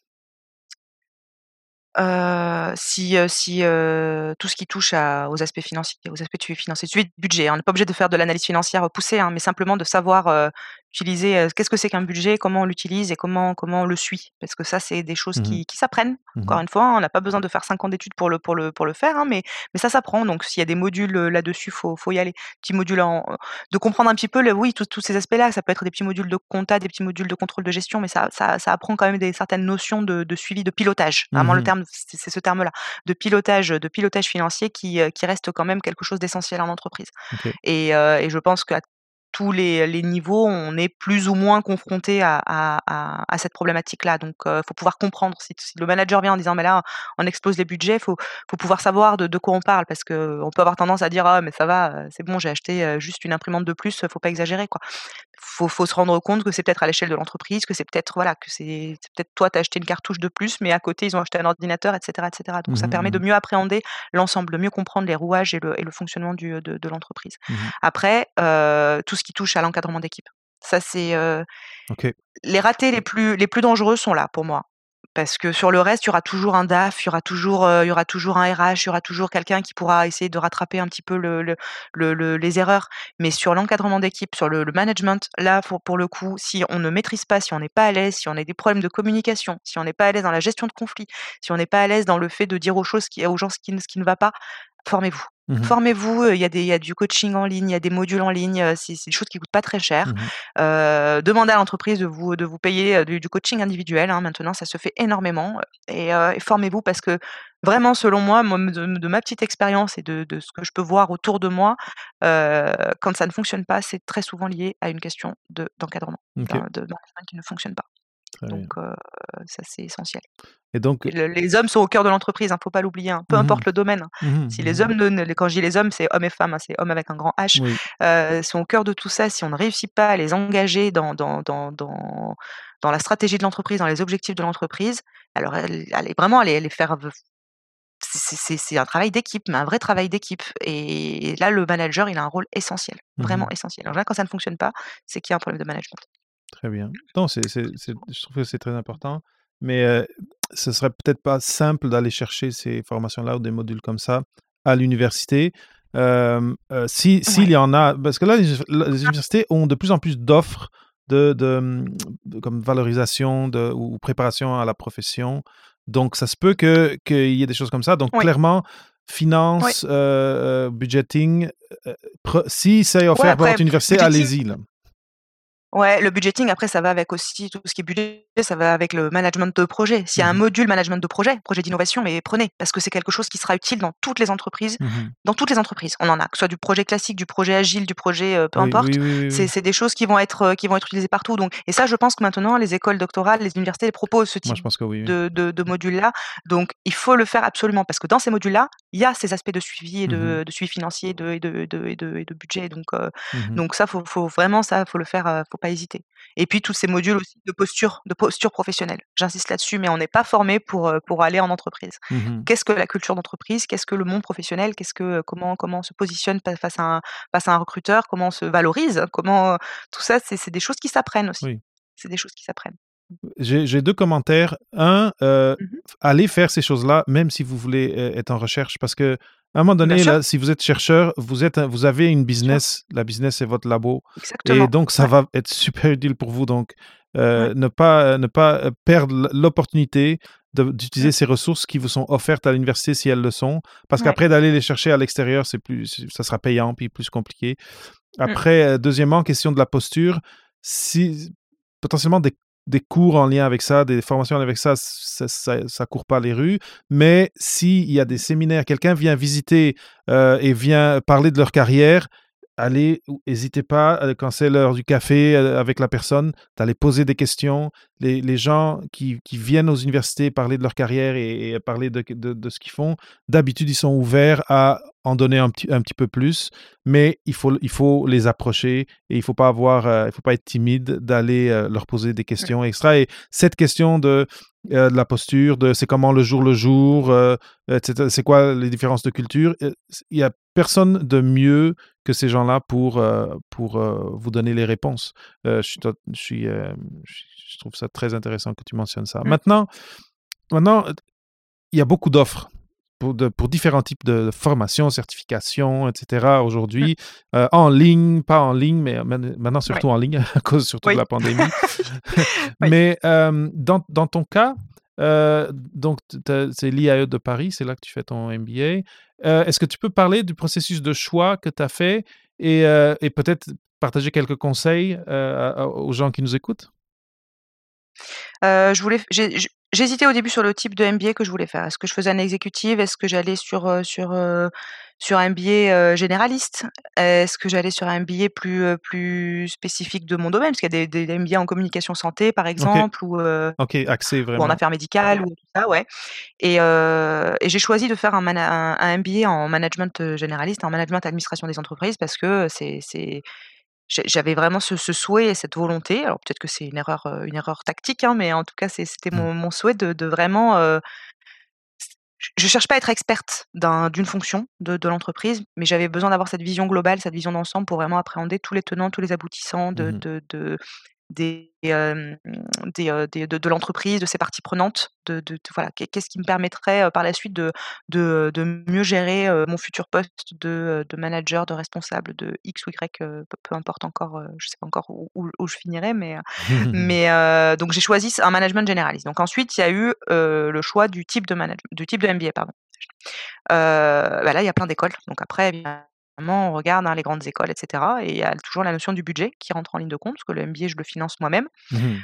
Euh, si, euh, si euh, tout ce qui touche à, aux aspects financiers, aux aspects financiers, suivi de budget. Hein. On n'est pas obligé de faire de l'analyse financière poussée, hein, mais simplement de savoir utiliser qu'est-ce que c'est qu'un budget, comment on l'utilise et comment, comment on le suit? Parce que ça, c'est des choses mmh qui, qui s'apprennent. Mmh Encore une fois, on n'a pas besoin de faire 5 ans d'études pour le, pour, le, pour le faire, hein, mais, mais ça s'apprend. Donc, s'il y a des modules là-dessus, il faut, faut y aller. Petits modules en, de comprendre un petit peu, le, oui, tous ces aspects-là. Ça peut être des petits modules de compta, des petits modules de contrôle de gestion, mais ça, ça, ça apprend quand même des certaines notions de, de suivi, de pilotage. Vraiment, le mmh terme, c'est ce terme-là, de pilotage, de pilotage financier qui, qui reste quand même quelque chose d'essentiel en entreprise. Et, et je pense qu'à les, niveaux, on est plus ou moins confronté à, cette problématique-là. Donc, il faut pouvoir comprendre. Si, le manager vient en disant, mais là, on explose les budgets, il faut, pouvoir savoir de, quoi on parle, parce qu'on peut avoir tendance à dire, ah, mais ça va, c'est bon, j'ai acheté juste une imprimante de plus, faut pas exagérer, quoi. Faut, faut se rendre compte que c'est peut-être à l'échelle de l'entreprise, que c'est peut-être, voilà, que c'est peut-être toi, tu as acheté une cartouche de plus, mais à côté, ils ont acheté un ordinateur, etc., etc. Donc, ça permet de mmh mieux appréhender l'ensemble, de mieux comprendre les rouages et le, et le fonctionnement du, de, de l'entreprise. Mmh Après, euh, tout ce qui touche à l'encadrement d'équipe. Ça, c'est les ratés les plus les plus dangereux sont là pour moi. Parce que sur le reste, il y aura toujours un DAF, il y aura toujours, toujours un RH, il y aura toujours quelqu'un qui pourra essayer de rattraper un petit peu le, le, les erreurs. Mais sur l'encadrement d'équipe, sur le, management, là, pour, le coup, si on ne maîtrise pas, si on n'est pas à l'aise, si on a des problèmes de communication, si on n'est pas à l'aise dans la gestion de conflits, si on n'est pas à l'aise dans le fait de dire aux choses, aux gens ce qui ne va pas, formez-vous. Mmh formez-vous, il y, a y a du coaching en ligne, il y a des modules en ligne, c'est des choses qui coûtent pas très cher. Mmh demandez à l'entreprise de vous, de vous payer du, coaching individuel. Hein, maintenant, ça se fait énormément. Et, formez-vous parce que vraiment, selon moi, de, ma petite expérience et de, ce que je peux voir autour de moi, quand ça ne fonctionne pas, c'est très souvent lié à une question d'encadrement, de, de qui ne fonctionne pas. Donc ça, c'est essentiel.
Et donc,
les hommes sont au cœur de l'entreprise, hein, faut pas l'oublier. Hein, peu mmh importe le domaine. Mmh si les mmh hommes, ne, quand je dis les hommes, c'est hommes et femmes, hein, c'est hommes avec un grand H, sont au cœur de tout ça. Si on ne réussit pas à les engager dans, dans, dans, dans, dans la stratégie de l'entreprise, dans les objectifs de l'entreprise, alors vraiment aller les faire c'est un travail d'équipe, mais un vrai travail d'équipe. Et là, le manager, il a un rôle essentiel, vraiment essentiel. Alors là, quand ça ne fonctionne pas, c'est qu'il y a un problème de management.
Très bien. Non, c'est, je trouve que c'est très important. Mais ce serait peut-être pas simple d'aller chercher ces formations-là ou des modules comme ça à l'université. si, s'il y en a, parce que là, les, universités ont de plus en plus d'offres de, de, comme valorisation de, ou préparation à la profession. Donc, ça se peut que, qu'il y ait des choses comme ça. Donc, clairement, finance, budgeting, si c'est offert par votre université, allez-y.
Ouais, le budgeting, après, ça va avec aussi tout ce qui est budget, ça va avec le management de projet. S'il y a un mmh module management de projet, projet d'innovation, mais prenez, parce que c'est quelque chose qui sera utile dans toutes les entreprises. Mmh dans toutes les entreprises, on en a, que ce soit du projet classique, du projet agile, du projet peu importe. c'est des choses qui vont être qui vont être utilisées partout. Donc, et ça, je pense que maintenant, les écoles doctorales, les universités proposent ce type de, de, de module-là. Donc, il faut le faire absolument, parce que dans ces modules-là, il y a ces aspects de suivi et de, mmh de suivi financier, de, et, de, et, de, et de budget. Donc, donc ça, faut, faut vraiment ça, faut le faire, faut pas hésiter. Et puis tous ces modules aussi de posture, de posture professionnelle. J'insiste là-dessus, mais on n'est pas formé pour, pour aller en entreprise. Mmh Qu'est-ce que la culture d'entreprise? Qu'est-ce que le monde professionnel? Qu'est-ce que comment comment on se positionne face à un, face à un recruteur? Comment on se valorise? Comment tout ça, c'est des choses qui s'apprennent aussi. C'est des choses qui s'apprennent.
J'ai deux commentaires. Un, euh, mmh allez faire ces choses-là, même si vous voulez être en recherche, parce que à un moment donné, là, si vous êtes chercheur, vous, êtes, vous avez une business. La business, c'est votre labo. Et donc, ça va être super utile pour vous. Donc, euh, ne, pas, ne pas perdre l'opportunité d'utiliser ces ressources qui vous sont offertes à l'université si elles le sont. Parce qu'après, d'aller les chercher à l'extérieur, c'est plus, ça sera payant puis plus compliqué. Mmh. Après, euh, deuxièmement, question de la posture. Si potentiellement des des cours en lien avec ça, des formations avec ça, ça, ça, court pas les rues. Mais s'il y a des séminaires, quelqu'un vient visiter euh, et vient parler de leur carrière, allez, n'hésitez pas, euh, quand c'est l'heure du café euh, avec la personne, d'aller poser des questions. Les, les gens qui, qui, viennent aux universités parler de leur carrière et, parler de, de, de ce qu'ils font, d'habitude, ils sont ouverts à en donner un petit, un petit peu plus, mais il faut, il faut les approcher et il faut pas avoir, euh, il faut pas être timide d'aller leur poser des questions extra. Et cette question de, de la posture, de c'est comment le jour le jour, c'est quoi les différences de culture, il y a personne de mieux que ces gens-là pour, euh, pour euh, vous donner les réponses. Euh, je, suis, je, trouve ça très intéressant que tu mentionnes ça. Mmh. Maintenant, maintenant, il y a beaucoup d'offres. Pour, pour, différents types de formations, certifications, etc. aujourd'hui, mmh. en ligne, pas en ligne, mais maintenant surtout en ligne, à cause surtout de la pandémie. Mais dans, dans, ton cas, donc, c'est l'IAE de Paris, c'est là que tu fais ton MBA. Est-ce que tu peux parler du processus de choix que tu as fait et, et peut-être partager quelques conseils aux gens qui nous écoutent?
Je voulais, J'hésitais au début sur le type de MBA que je voulais faire. Est-ce que je faisais un exécutif? Est-ce que j'allais sur, sur, sur un MBA généraliste? Est-ce que j'allais sur un MBA plus, plus spécifique de mon domaine? Parce qu'il y a des, des MBA en communication santé, par exemple, ou,
OK,
en affaires médicales, ou tout ça, ouais. Et, et j'ai choisi de faire un, un, MBA en management généraliste, en management administration des entreprises, parce que c'est j'avais vraiment ce, souhait et cette volonté. Alors peut-être que c'est une erreur, une erreur tactique, hein, mais en tout cas c'était mmh. mon, souhait de, vraiment. je ne cherche pas à être experte d'une fonction de, l'entreprise, mais j'avais besoin d'avoir cette vision globale, cette vision d'ensemble pour vraiment appréhender tous les tenants, tous les aboutissants de, mmh de, des, des, des, de, l'entreprise, de ses parties prenantes, de, de, voilà, qu'est-ce qui me permettrait par la suite de, mieux gérer mon futur poste de, manager, de responsable de X ou Y, peu, importe encore, je sais pas encore où, où, je finirai, mais, mais donc j'ai choisi un management généraliste. Donc ensuite, il y a eu le choix du type de management, du type de MBA, pardon. Bah là, il y a plein d'écoles. Donc après, on regarde hein, les grandes écoles, etc. Et il y a toujours la notion du budget qui rentre en ligne de compte, parce que le MBA, je le finance moi-même. Mmh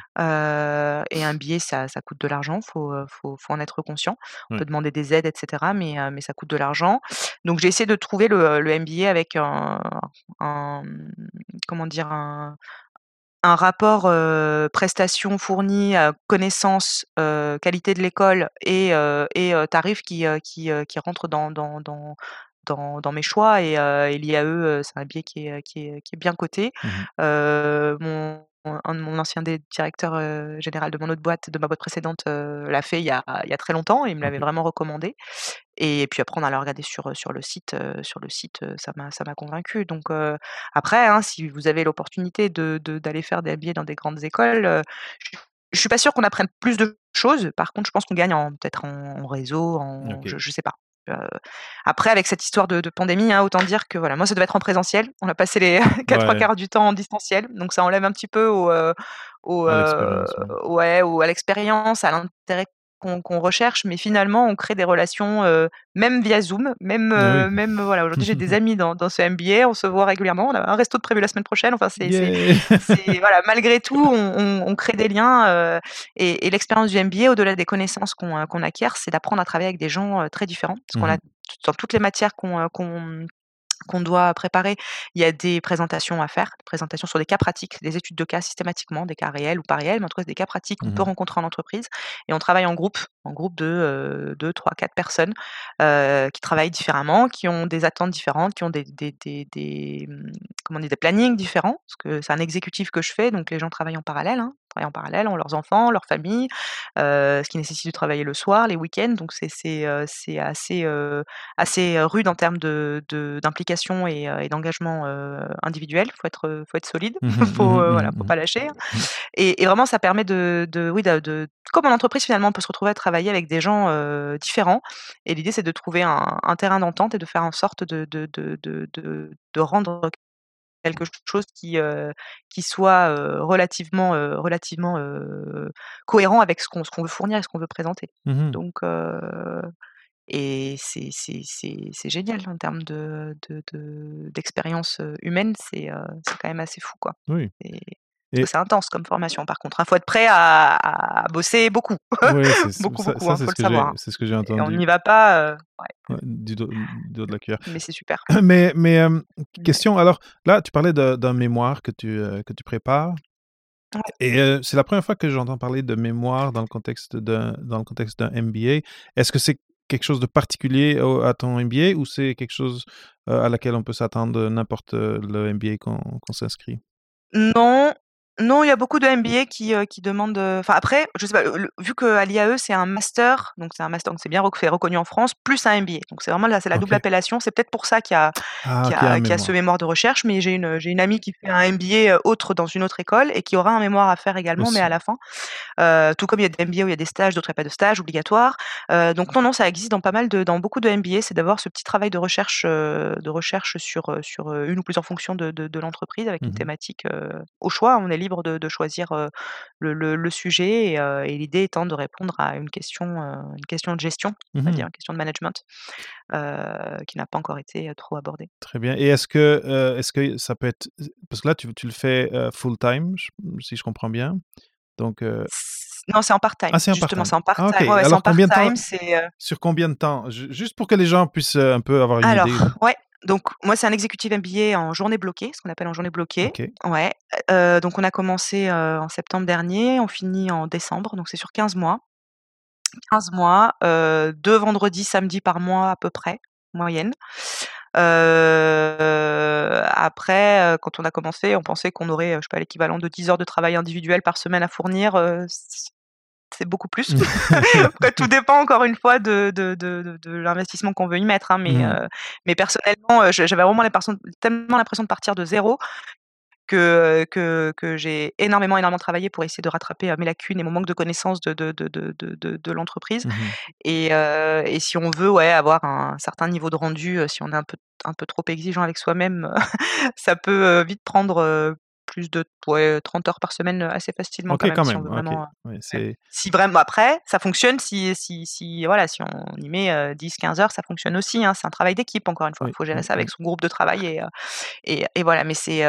et un billet, ça, coûte de l'argent, il faut, faut, en être conscient. On peut demander des aides, etc. Mais, mais ça coûte de l'argent. Donc j'ai essayé de trouver le, le MBA avec un, comment dire, un, rapport prestation fournie, connaissance, qualité de l'école et, et tarif qui, qui, qui rentre dans, dans, dans, dans, dans mes choix et, euh, et l'IAE, c'est un biais qui est, qui est, qui est bien coté. Mmh mon, un de mon ancien directeur général de mon autre boîte, de ma boîte précédente, l'a fait il y, a, il y a très longtemps et il me l'avait vraiment recommandé. Et puis après, on allait regarder sur, sur le site. sur le site, ça m'a, convaincu. Donc après, hein, si vous avez l'opportunité de, d'aller faire des billets dans des grandes écoles, je, je suis pas sûre qu'on apprenne plus de choses. Par contre, je pense qu'on gagne peut-être en, réseau, en, je, je sais pas après, avec cette histoire de, pandémie, hein, autant dire que voilà, moi, ça devait être en présentiel. On a passé les quatre ouais. quarts du temps en distanciel, donc ça enlève un petit peu au, au, à ouais, ou à l'expérience, à l'intérêt qu'on recherche, mais finalement, on crée des relations, même via Zoom, même, même voilà. Aujourd'hui, j'ai des amis dans, dans, ce MBA, on se voit régulièrement. On a un resto de prévu la semaine prochaine. Enfin, c'est voilà, malgré tout, on, on, crée des liens. et, et l'expérience du MBA, au-delà des connaissances qu'on acquiert, c'est d'apprendre à travailler avec des gens très différents, parce qu'on mmh a dans toutes les matières qu'on qu'on doit préparer. Il y a des présentations à faire, des présentations sur des cas pratiques, des études de cas systématiquement, des cas réels ou pas réels, mais en tout cas des cas pratiques qu'on peut mmh rencontrer en entreprise. Et on travaille en groupe, en groupe de 2, 3, 4 personnes qui travaillent différemment, qui ont des attentes différentes, qui ont des, des, des, mmh, comment des plannings différents, parce que c'est un exécutif que je fais, donc les gens travaillent en parallèle. Hein travaillent en parallèle, ont leurs enfants, leur famille, ce qui nécessite de travailler le soir, les week-ends. Donc c'est c'est assez assez rude en termes de d'implication et, et d'engagement individuel. Faut être faut être solide, mmh faut mmh voilà, faut pas lâcher. Et, et, vraiment ça permet de, de oui de, de, comme en entreprise finalement on peut se retrouver à travailler avec des gens différents. Et l'idée c'est de trouver un, un terrain d'entente et de faire en sorte de de, de, de, de rendre quelque chose qui, qui soit relativement, relativement cohérent avec ce qu'on veut fournir et ce qu'on veut présenter. Mmh Donc, et c'est génial en termes d'expérience de, de, humaine, c'est quand même assez fou. Quoi.
Oui.
Et... C'est intense comme formation, par contre. Il faut être prêt à, bosser beaucoup.
Beaucoup, beaucoup. Ça, hein, c'est ce que j'ai entendu.
Et on n'y va pas.
du, dos, de la cuillère.
Mais c'est super.
mais, mais question, alors là, tu parlais d'un mémoire que tu, que tu prépares. Et c'est la première fois que j'entends parler de mémoire dans le contexte d'un dans le contexte d'un MBA. Est-ce que c'est quelque chose de particulier à ton MBA ou c'est quelque chose à laquelle on peut s'attendre n'importe le MBA qu'on s'inscrit?
Non, non, il y a beaucoup de MBA qui, qui demandent, enfin après, je sais pas, vu qu'à l'IAE, c'est un master, donc c'est un master, donc c'est bien reconnu en France, plus un MBA. Donc c'est vraiment là, c'est la double appellation. C'est peut-être pour ça qu'il y a ah, a ce mémoire de recherche, mais j'ai une une amie qui fait un MBA, autre dans une autre école et qui aura un mémoire à faire également, mais à la fin. tout comme il y a des MBA où il y a des stages, d'autres il y a pas de stages obligatoires. donc non, non, ça existe dans pas mal de dans beaucoup de MBA, c'est d'avoir ce petit travail de recherche, de recherche sur, sur, une ou plusieurs fonctions de de l'entreprise avec une mmh thématique, au choix. On est libre de, choisir le, sujet et, l'idée étant de répondre à une question, une question de gestion, mmh dire une question de management qui n'a pas encore été trop abordée.
Très bien. Et est-ce que, est-ce que ça peut être... Parce que là, tu, tu le fais full-time, si je comprends bien. Donc,
Non, c'est en part-time.
Ah, c'est
Justement, c'est en
part-time. Ah, Alors, combien de temps Sur combien de temps? Juste pour que les gens puissent un peu avoir une
Alors,
idée.
ouais, donc moi, c'est un exécutif MBA en journée bloquée, ce qu'on appelle en journée bloquée. Ouais. donc on a commencé en septembre dernier, on finit en décembre, donc c'est sur 15 mois. 15 mois, deux vendredis, samedis par mois à peu près, moyenne. après, quand on a commencé, on pensait qu'on aurait, je sais pas, l'équivalent de 10 heures de travail individuel par semaine à fournir c'est beaucoup plus. tout dépend encore une fois de, de, de, de l'investissement qu'on veut y mettre. Hein, mais, mmh. euh, mais personnellement, euh, j'avais vraiment tellement l'impression de partir de zéro que, que, que j'ai énormément, énormément travaillé pour essayer de rattraper euh, mes lacunes et mon manque de connaissances de, de, de, de, de l'entreprise. Mmh et, et, si on veut ouais, avoir un certain niveau de rendu, si on est un peu, un peu trop exigeant avec soi-même, ça peut vite prendre plus de ouais, 30 heures par semaine assez facilement.
quand
même,
Si, vraiment,
si, vraiment, après, ça fonctionne. Si, si, si, voilà, si on y met 10-15 heures, ça fonctionne aussi. Hein, c'est un travail d'équipe, encore une fois. Il faut gérer mmh, ça avec son groupe de travail. Et, et, et voilà, mais c'est.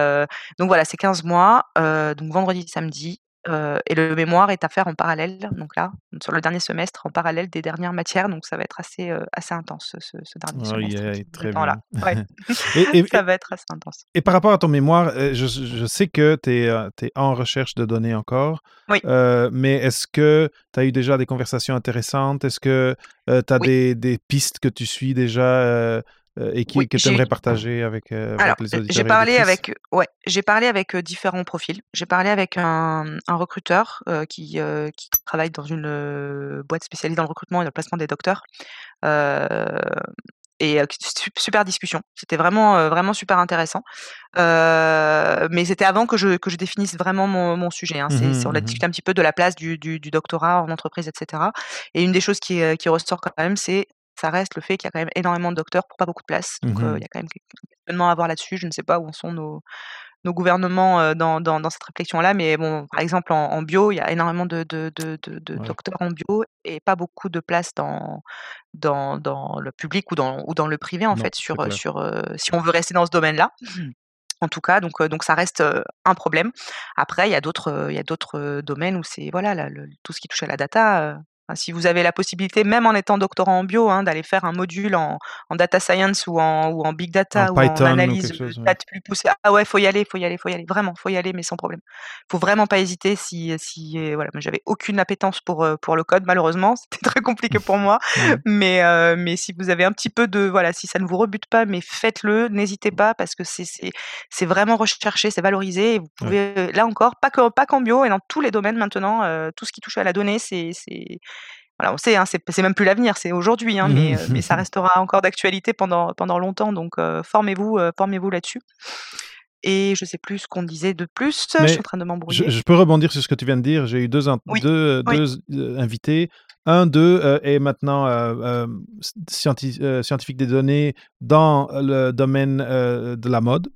donc voilà, c'est 15 mois. donc vendredi, samedi, et le mémoire est à faire en parallèle, donc là, sur le dernier semestre, en parallèle des dernières matières, donc ça va être assez, assez intense ce, dernier semestre.
très bien.
et, ça va être assez intense.
Et par rapport à ton mémoire, je, je sais que tu es, es, en recherche de données encore,
oui.
mais est-ce que tu as eu déjà des conversations intéressantes? Est-ce que tu as des, des, pistes que tu suis déjà et qui, que tu aimerais partager avec, euh, avec les auditeurs
J'ai parlé avec, ouais, parlé avec différents profils. J'ai parlé avec un, un recruteur qui, qui travaille dans une boîte spécialisée dans le recrutement et dans le placement des docteurs. et super discussion. C'était vraiment, vraiment super intéressant. mais c'était avant que je, que je définisse vraiment mon, mon sujet. Hein. Mmh on a mmh discuté un petit peu de la place du, du, du, doctorat en entreprise, etc. Et une des choses qui, qui ressort quand même, c'est ça reste le fait qu'il y a quand même énormément de docteurs pour pas beaucoup de place. Donc, mmh il y a quand même questionnement à voir là-dessus. Je ne sais pas où en sont nos, nos gouvernements dans, dans, dans, cette réflexion-là, mais bon, par exemple, en, bio, il y a énormément de, de, de, de docteurs en bio et pas beaucoup de place dans, dans, dans le public ou dans, ou dans le privé, en fait, sur, sur, si on veut rester dans ce domaine-là. En tout cas, donc, donc ça reste un problème. Après, il y a d'autres, il y a d'autres domaines où c'est voilà, tout ce qui touche à la data si vous avez la possibilité, même en étant doctorant en bio, hein, d'aller faire un module en, en, data science ou en, ou en big data ou en analyse chose, plus poussée. Ah ouais, faut y aller, faut y aller, faut y aller. Vraiment, faut y aller, mais sans problème. Faut vraiment pas hésiter. Si, si euh, voilà, j'avais aucune appétence pour euh, pour le code, malheureusement, c'était très compliqué pour moi. Mais euh, mais si vous avez un petit peu de voilà, si ça ne vous rebute pas, mais faites-le, n'hésitez pas parce que c'est c'est vraiment recherché, c'est valorisé. Et vous pouvez là encore, pas que pas qu'en bio et dans tous les domaines maintenant, tout ce qui touche à la donnée, c'est voilà, on sait, hein, c'est même plus l'avenir, c'est aujourd'hui, hein, mais, euh, mais, ça restera encore d'actualité pendant, pendant longtemps. Donc, euh, formez-vous euh, formez-vous là-dessus. Et je sais plus ce qu'on disait de plus. je suis en train de m'embrouiller.
Je, peux rebondir sur ce que tu viens de dire. J'ai eu deux, deux, deux invités. Un d'eux est maintenant scientifique des données dans le domaine de la mode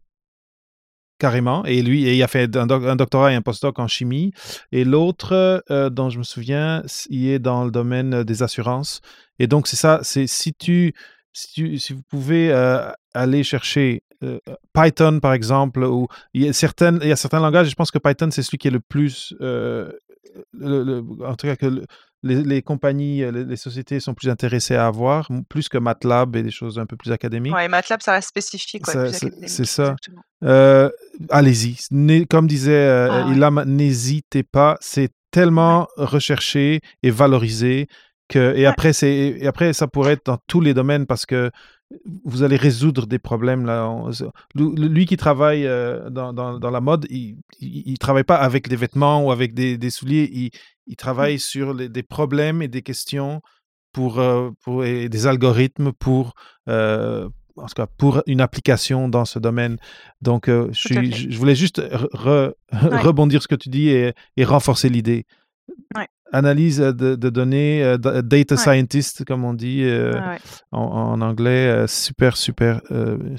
carrément. Et lui, il a fait un, doctorat et un postdoc en chimie. Et l'autre, euh, dont je me souviens, il est dans le domaine des assurances. Et donc, c'est ça, c'est si tu, si, tu, si vous pouvez euh, aller chercher Python, par exemple, ou il y, a certaines, il y a certains langages, je pense que Python, c'est celui qui est le plus, en tout cas, que les, compagnies, les, sociétés sont plus intéressées à avoir, plus que MATLAB et des choses un peu plus académiques.
Oui, MATLAB, ça reste spécifique.
c'est ça. Allez-y. Comme disait ah, Ilham, n'hésitez pas. C'est tellement recherché et valorisé que, et, après, et après, ça pourrait être dans tous les domaines parce que vous allez résoudre des problèmes. Là. Lui qui travaille euh, dans, dans, la mode, il ne travaille pas avec des vêtements ou avec des, des souliers, il, il travaille sur des problèmes et des questions pour, euh, pour et des algorithmes pour, euh, en tout cas, pour une application dans ce domaine. Donc, je, je, voulais juste rebondir ce que tu dis et, et renforcer l'idée.
Ouais
analyse de, données, euh, data scientist, comme on dit euh, en, anglais. Euh, super, super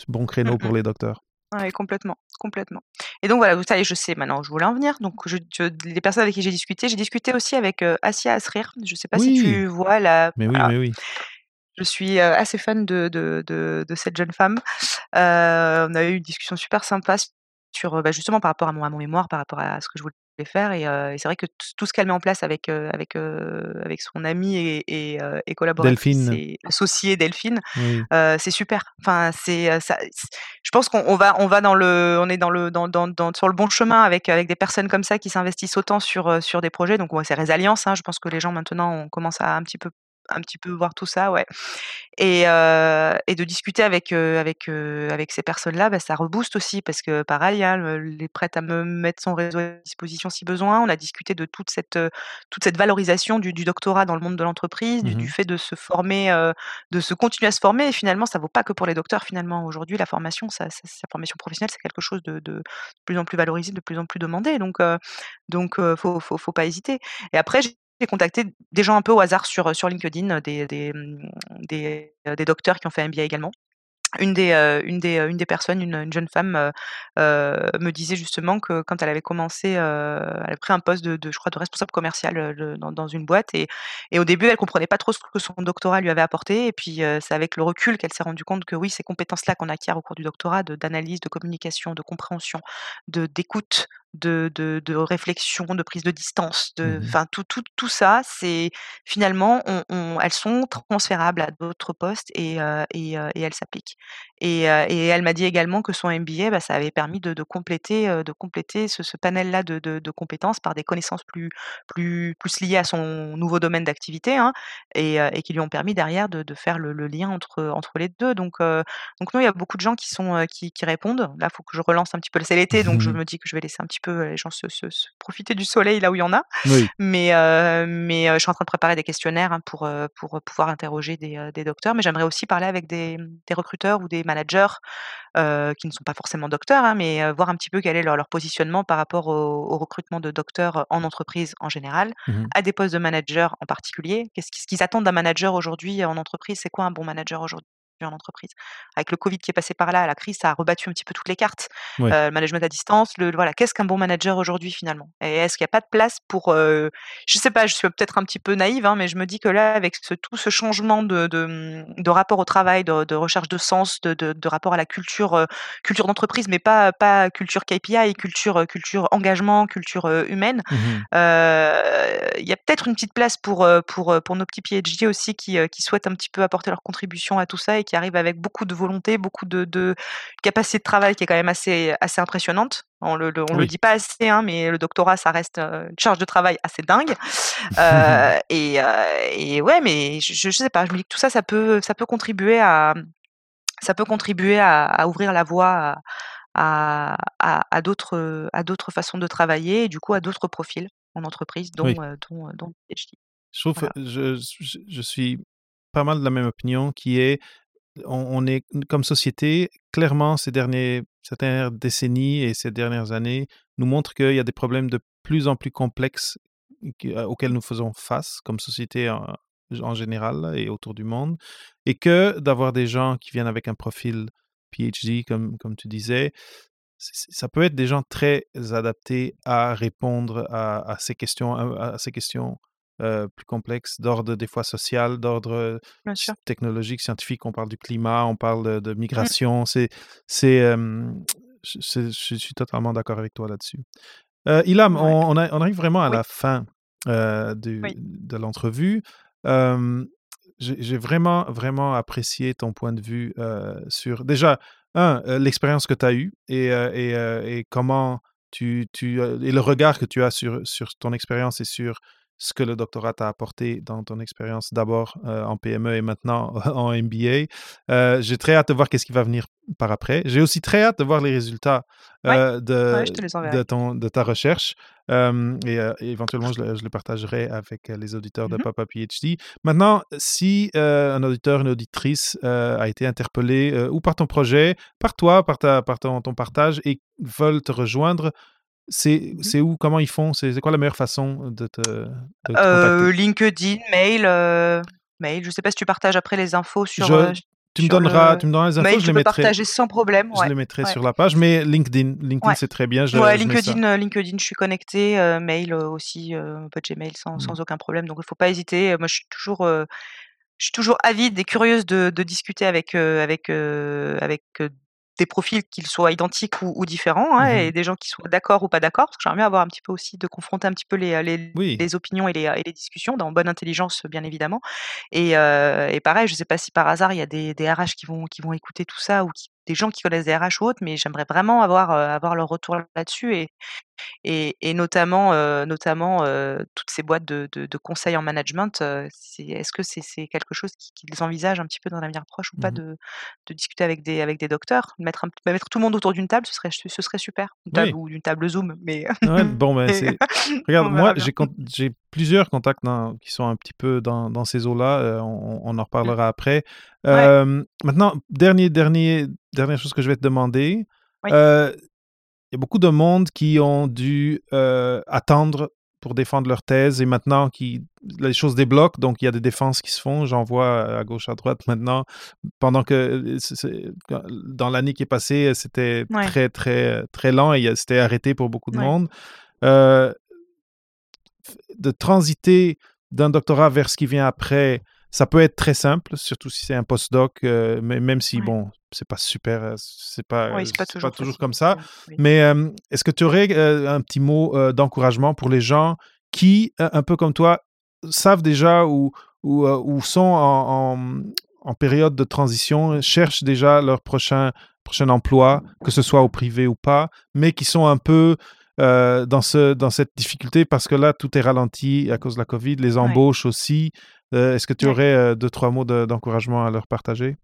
bon créneau pour les docteurs.
Oui, complètement, complètement. Et donc voilà, vous savez, je sais maintenant où je voulais en venir. Donc, je, les personnes avec qui j'ai discuté, j'ai discuté aussi avec Asia Asrir. Je ne sais pas si tu vois la.
Mais oui, mais oui.
Je suis assez fan de, de, de, cette jeune femme. on a eu une discussion super sympa sur bah, justement par rapport à mon, à mon mémoire, par rapport à ce que je voulais faire et, c'est vrai que tout ce qu'elle met en place avec, avec, avec son amie et, et, et collaboratrice et associée Delphine, c'est super. Enfin, c'est ça. Je pense qu'on va on va dans le on est dans le dans, dans, dans, sur le bon chemin avec avec des personnes comme ça qui s'investissent autant sur sur des projets. Donc ouais, c'est résilience. Hein, je pense que les gens maintenant on commence à un petit peu un petit peu voir tout ça, ouais. Et, et de discuter avec, avec, avec ces personnes-là, bah, ça rebooste aussi parce que pareil, hein, elle est prête à me mettre son réseau à disposition si besoin. On a discuté de toute cette, toute cette valorisation du, doctorat dans le monde de l'entreprise, du, mmh fait de se former, de se continuer à se former. Et finalement, ça vaut pas que pour les docteurs. Finalement, aujourd'hui, la formation, ça, sa formation professionnelle, c'est quelque chose de, de, plus en plus valorisé, de plus en plus demandé. Donc, donc, faut, faut, faut pas hésiter. Et après, j'ai contacté des gens un peu au hasard sur, LinkedIn, des, des, mmh, des, docteurs qui ont fait MBA également une des, une des, une des personnes, une, jeune femme, me disait justement que quand elle avait commencé, elle a pris un poste de, je crois, de responsable commercial dans, une boîte et, et, au début, elle comprenait pas trop ce que son doctorat lui avait apporté. Et puis, c'est avec le recul qu'elle s'est rendue compte que oui, ces compétences-là qu'on acquiert au cours du doctorat, d'analyse, de, communication, de compréhension, de d'écoute, de, de, de, réflexion, de prise de distance, de, mmh enfin tout, tout, tout ça, c'est finalement, on, elles sont transférables à d'autres postes et, et, et elles s'appliquent. Et, et, elle m'a dit également que son MBA, bah, ça avait permis de, de compléter, de compléter ce, ce panel-là de, de, compétences par des connaissances plus, plus, plus liées à son nouveau domaine d'activité hein, et, et, qui lui ont permis derrière de, faire le, lien entre, entre les deux. Donc, donc nous, il y a beaucoup de gens qui, sont, qui, qui répondent. Là, il faut que je relance un petit peu. C'est l'été, donc je me dis que je vais laisser un petit peu les gens se, profiter du soleil là où il y en a. Mais, mais je suis en train de préparer des questionnaires hein, pour, pour pouvoir interroger des, des docteurs. Mais j'aimerais aussi parler avec des, des recruteurs ou des managers qui ne sont pas forcément docteurs, hein, mais voir un petit peu quel est leur, positionnement par rapport au, recrutement de docteurs en entreprise en général, mmh à des postes de manager en particulier. Qu'est-ce qu'ils attendent d'un manager aujourd'hui en entreprise? C'est quoi un bon manager aujourd'hui? En entreprise. Avec le Covid qui est passé par là, la crise, ça a rebattu un petit peu toutes les cartes. le management à distance, le, voilà, qu'est-ce qu'un bon manager aujourd'hui finalement? Et est-ce qu'il n'y a pas de place pour, je je sais pas, je suis peut-être un petit peu naïve, hein, mais je me dis que là, avec ce, tout ce changement de, de, mmh, rapport au travail, de, recherche de sens, de, de, rapport à la culture, culture d'entreprise, mais pas, pas culture KPI, culture, culture engagement, culture humaine, mmh il y a peut-être une petite place pour, pour, pour nos petits PhD aussi qui, qui souhaitent un petit peu apporter leur contribution à tout ça et qui arrive avec beaucoup de volonté, beaucoup de, de, capacité de travail qui est quand même assez, assez impressionnante. On le, le on le dit pas assez, hein, mais le doctorat, ça reste une charge de travail assez dingue. Euh, et, euh, et, ouais, mais je, je sais pas, je me dis que tout ça, ça peut, ça peut contribuer à, ça peut contribuer à, à ouvrir la voie à, à, à d'autres, à d'autres façons de travailler et du coup à d'autres profils en entreprise, dont, euh, dont, dont PhD.
Je trouve, je, je, suis pas mal de la même opinion qui est on, est comme société, clairement, ces, derniers, dernières décennies et ces dernières années nous montrent qu'il y a des problèmes de plus en plus complexes euh, auxquels nous faisons face comme société en, général et autour du monde, et que d'avoir des gens qui viennent avec un profil PhD, comme, comme tu disais, ça peut être des gens très adaptés à répondre à, ces questions, à, ces questions plus complexes, d'ordre des fois social, d'ordre technologique, scientifique. On parle du climat, on parle de, mmh. migration. C'est, c'est, je, suis totalement d'accord avec toi là-dessus. Ilham, on, arrive vraiment à la fin de l'entrevue. j'ai vraiment, vraiment apprécié ton point de vue sur, déjà, un, l'expérience que tu as eue et, et, et, comment tu, tu, et le regard que tu as sur, sur ton expérience et sur ce que le doctorat t'a apporté dans ton expérience d'abord en PME et maintenant en MBA. J'ai très hâte de voir qu'est-ce qui va venir par après. J'ai aussi très hâte de voir les résultats de, de, ton, de, ta recherche et, éventuellement je le, partagerai avec les auditeurs de mmh Papa PhD. Maintenant, si un auditeur, une auditrice a été interpellé ou par ton projet, par toi, par, ta, par ton, ton partage et veulent te rejoindre, Mmh c'est où Comment ils font? C'est quoi la meilleure façon de te, de
euh, LinkedIn, mail, euh, mail. Je sais pas si tu partages après les infos sur.
Euh, tu me donneras, tu me donneras les infos,
mail,
je les
mettrai. partager sans problème.
Je les mettrai sur la page, mais LinkedIn, LinkedIn c'est très bien. Je,
LinkedIn, LinkedIn, je suis connecté, mail aussi, pas de Gmail sans, mmh. sans, aucun problème. Donc il faut pas hésiter. Moi, je suis toujours je suis toujours avide et curieuse de, de discuter avec, avec, avec des profils qu'ils soient identiques ou, différents, hein, mmh et des gens qui soient d'accord ou pas d'accord, parce que j'aimerais bien avoir un petit peu aussi de confronter un petit peu les, les, opinions et les, et les, discussions, dans bonne intelligence bien évidemment. Et, et pareil, je ne sais pas si par hasard il y a des, des, RH qui vont, qui vont écouter tout ça ou des gens qui connaissent des RH ou autres, mais j'aimerais vraiment avoir, avoir leur retour là-dessus et, et, notamment, notamment toutes ces boîtes de, de, conseils en management. est-ce que c'est, quelque chose qu'ils envisagent un petit peu dans l'avenir proche ou pas mmh de, de, discuter avec des, avec des docteurs, mettre, un, bah, mettre tout le monde autour d'une table, ce serait, ce serait super, une table ou d'une table Zoom. Mais
bon, ben, regarde, moi j'ai, j'ai plusieurs contacts qui sont un petit peu dans, dans ces eaux-là. on, en mmh. reparlera après. maintenant, dernier, dernier, dernière chose que je vais te demander il y a beaucoup de monde qui ont dû euh, attendre pour défendre leur thèse et maintenant qui les choses débloquent, donc il y a des défenses qui se font. J'en vois à gauche, à droite maintenant. Pendant que dans l'année qui est passée, c'était très, très, très lent et c'était arrêté pour beaucoup de monde. Euh, de transiter d'un doctorat vers ce qui vient après, ça peut être très simple, surtout si c'est un postdoc, euh, mais même si, bon, c'est pas super, euh, c'est pas,
pas,
toujours, toujours comme ça. Mais est-ce que tu aurais euh, un petit mot d'encouragement pour les gens qui, un peu comme toi, savent déjà ou, ou, ou sont en, en, période de transition, cherchent déjà leur prochain, prochain emploi, que ce soit au privé ou pas, mais qui sont un peu dans, ce, dans cette difficulté parce que là, tout est ralenti à cause de la COVID, les embauches aussi. Euh, est-ce que tu aurais euh, deux, trois mots d'encouragement à leur partager?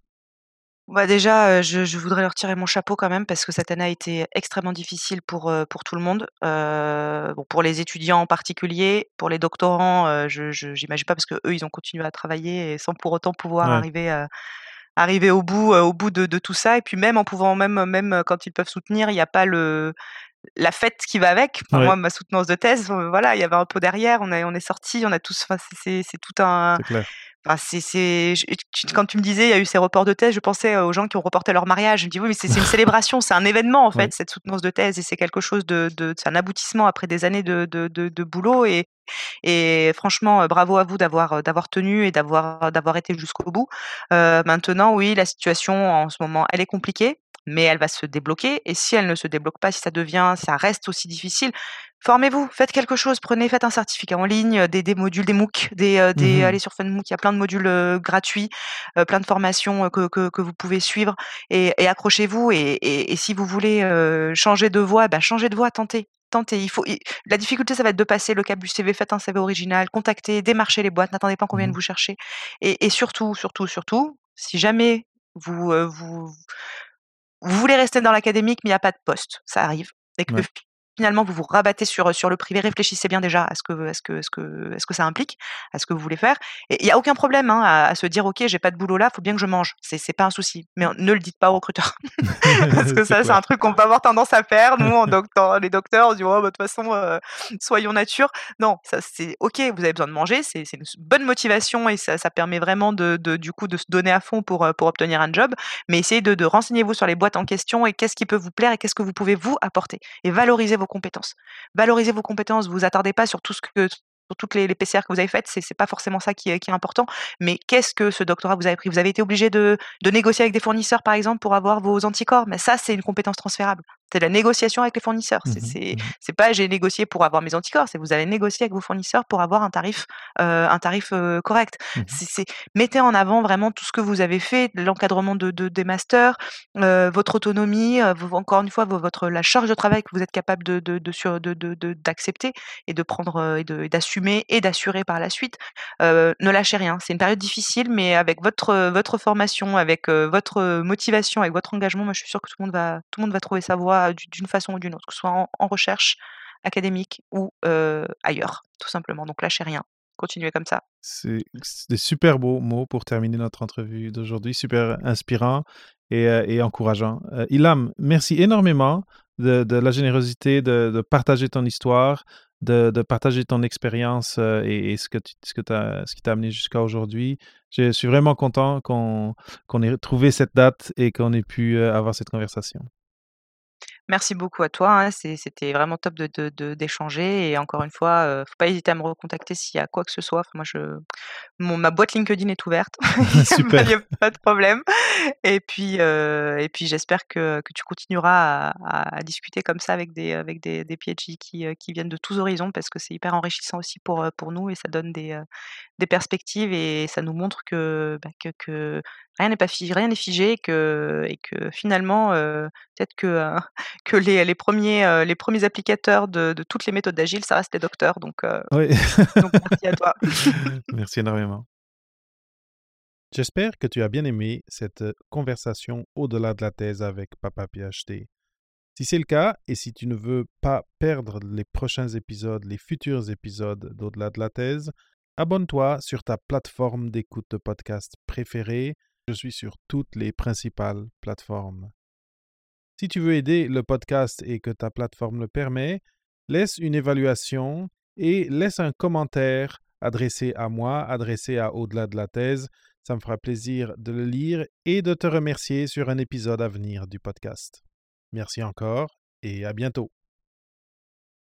Bah déjà, je, voudrais leur tirer mon chapeau quand même parce que cette année a été extrêmement difficile pour, pour tout le monde. bon, pour les étudiants en particulier, pour les doctorants, je j'imagine pas parce que eux ils ont continué à travailler et sans pour autant pouvoir arriver arriver au bout au bout de, de, tout ça. Et puis même en pouvant même même quand ils peuvent soutenir, il n'y a pas le la fête qui va avec. Moi, ma soutenance de thèse, euh, voilà, il y avait un peu derrière. On est, on est sorti, on a tous. c'est, tout un. c'est, quand tu me disais, il y a eu ces reports de thèse, je pensais aux gens qui ont reporté leur mariage. Je me dis, oui, mais c'est, une célébration, c'est un événement, en fait, cette soutenance de thèse, et c'est quelque chose de, c'est un aboutissement après des années de, de, de, boulot. Et, et franchement, bravo à vous d'avoir, d'avoir tenu et d'avoir, d'avoir été jusqu'au bout. Euh, maintenant, oui, la situation en ce moment, elle est compliquée mais elle va se débloquer. Et si elle ne se débloque pas, si ça devient, ça reste aussi difficile, formez-vous, faites quelque chose, prenez, faites un certificat en ligne, des, des modules, des MOOC, des, euh, des mmh allez sur FunMOOC, il y a plein de modules euh, gratuits, euh, plein de formations que, que, que, vous pouvez suivre et, et accrochez-vous. Et, et, et, si vous voulez changer de voie, bah, changez de voie, tentez. Tentez. Il faut, la difficulté, ça va être de passer le cap du CV, faites un CV original, contactez, démarchez les boîtes, n'attendez pas qu'on vienne mmh vous chercher. Et, et surtout, surtout, surtout, si jamais vous, vous, vous voulez rester dans l'académique, mais il n'y a pas de poste. Ça arrive. Et que finalement vous vous rabattez sur, sur le privé, réfléchissez bien déjà à ce que, ce que, ce que, ce que ça implique, à ce que vous voulez faire. Et il n'y a aucun problème hein, à, se dire, OK, j'ai pas de boulot là, faut bien que je mange. C'est, c'est pas un souci. Mais ne le dites pas aux recruteurs. Parce que ça, c'est un truc qu'on peut avoir tendance à faire. Nous, en docteur, les docteurs, on dit, oh, bah, de toute façon, euh, soyons nature. Non, ça, c'est OK, vous avez besoin de manger, c'est, c'est une bonne motivation et ça, ça permet vraiment de, de, du coup, de se donner à fond pour, euh, pour obtenir un job. Mais essayez de, de renseigner-vous sur les boîtes en question et qu'est-ce qui peut vous plaire et qu'est-ce que vous pouvez vous apporter. Et valoriser vos compétences. Valorisez vos compétences, vous attardez pas sur tout ce que sur toutes les, PCR que vous avez faites, c'est pas forcément ça qui est, important. Mais qu'est-ce que ce doctorat vous avez pris? Vous avez été obligé de négocier avec des fournisseurs, par exemple, pour avoir vos anticorps? Mais ça, c'est une compétence transférable. C'est la négociation avec les fournisseurs. C'est c'est
mhm.
c'est pas j'ai négocié pour avoir mes anticorps. C'est vous avez négocié avec vos fournisseurs pour avoir un tarif euh, un tarif euh, correct. C'est c'est- mettez en avant vraiment tout ce que vous avez fait, l'encadrement de, de- des masters, euh, votre autonomie, vos- encore une fois vo- votre la charge de travail que vous êtes capable de d'accepter et de prendre et d'assumer et d'assurer par la suite. Ne lâchez rien. C'est une période difficile, mais avec votre votre formation, avec votre motivation, avec votre engagement, moi je suis sûre que tout le monde va tout le monde va trouver sa voie d'u- d'une façon ou d'une autre, que ce soit en, recherche académique ou ailleurs, tout simplement. Donc lâchez rien. Continuez comme ça.
C'est des super beaux mots pour terminer notre entrevue d'aujourd'hui, super inspirant et, encourageant. Euh, merci énormément de, la générosité de, partager ton histoire, de, partager ton expérience et, ce, que ce, qui t'a amené jusqu'à aujourd'hui. Je suis vraiment content qu'on ait trouvé cette date et qu'on ait pu avoir cette conversation.
Merci beaucoup à toi, hein, c'est c'était vraiment top de de de d'échanger et encore une fois, heu, faut pas hésiter à me recontacter s'il y a quoi que ce soit. Enfin moi je mon ma boîte LinkedIn est ouverte, il y a pas il y a pas de problème et puis, et puis j'espère que que tu continueras à à à discuter comme ça avec des, avec des des PhD qui, heu, qui viennent de tous horizons parce que c'est hyper enrichissant aussi pour, heu, pour nous et ça donne des, des perspectives et ça nous montre que, bah, que que rien n'est pas fi rien n'est figé et que et que finalement, peut-être que, que les les premiers les premiers applicateurs de de toutes les méthodes agiles, ça reste les docteurs donc heu,
Oui.
donc merci à toi.
Merci énormément. J'espère que tu as bien aimé cette conversation au-delà de la thèse avec Papa PhD. Si c'est le cas, et si tu ne veux pas perdre les prochains épisodes, les futurs épisodes d'au-delà de la thèse, abonne-toi sur ta plateforme d'écoute de podcast préférée. Je suis sur toutes les principales plateformes. Si tu veux aider le podcast et que ta plateforme le permet, laisse une évaluation et laisse un commentaire adressé à moi, adressé à Au-delà de la thèse. Ça me fera plaisir de le lire et de te remercier sur un épisode à venir du podcast. Merci encore et à bientôt.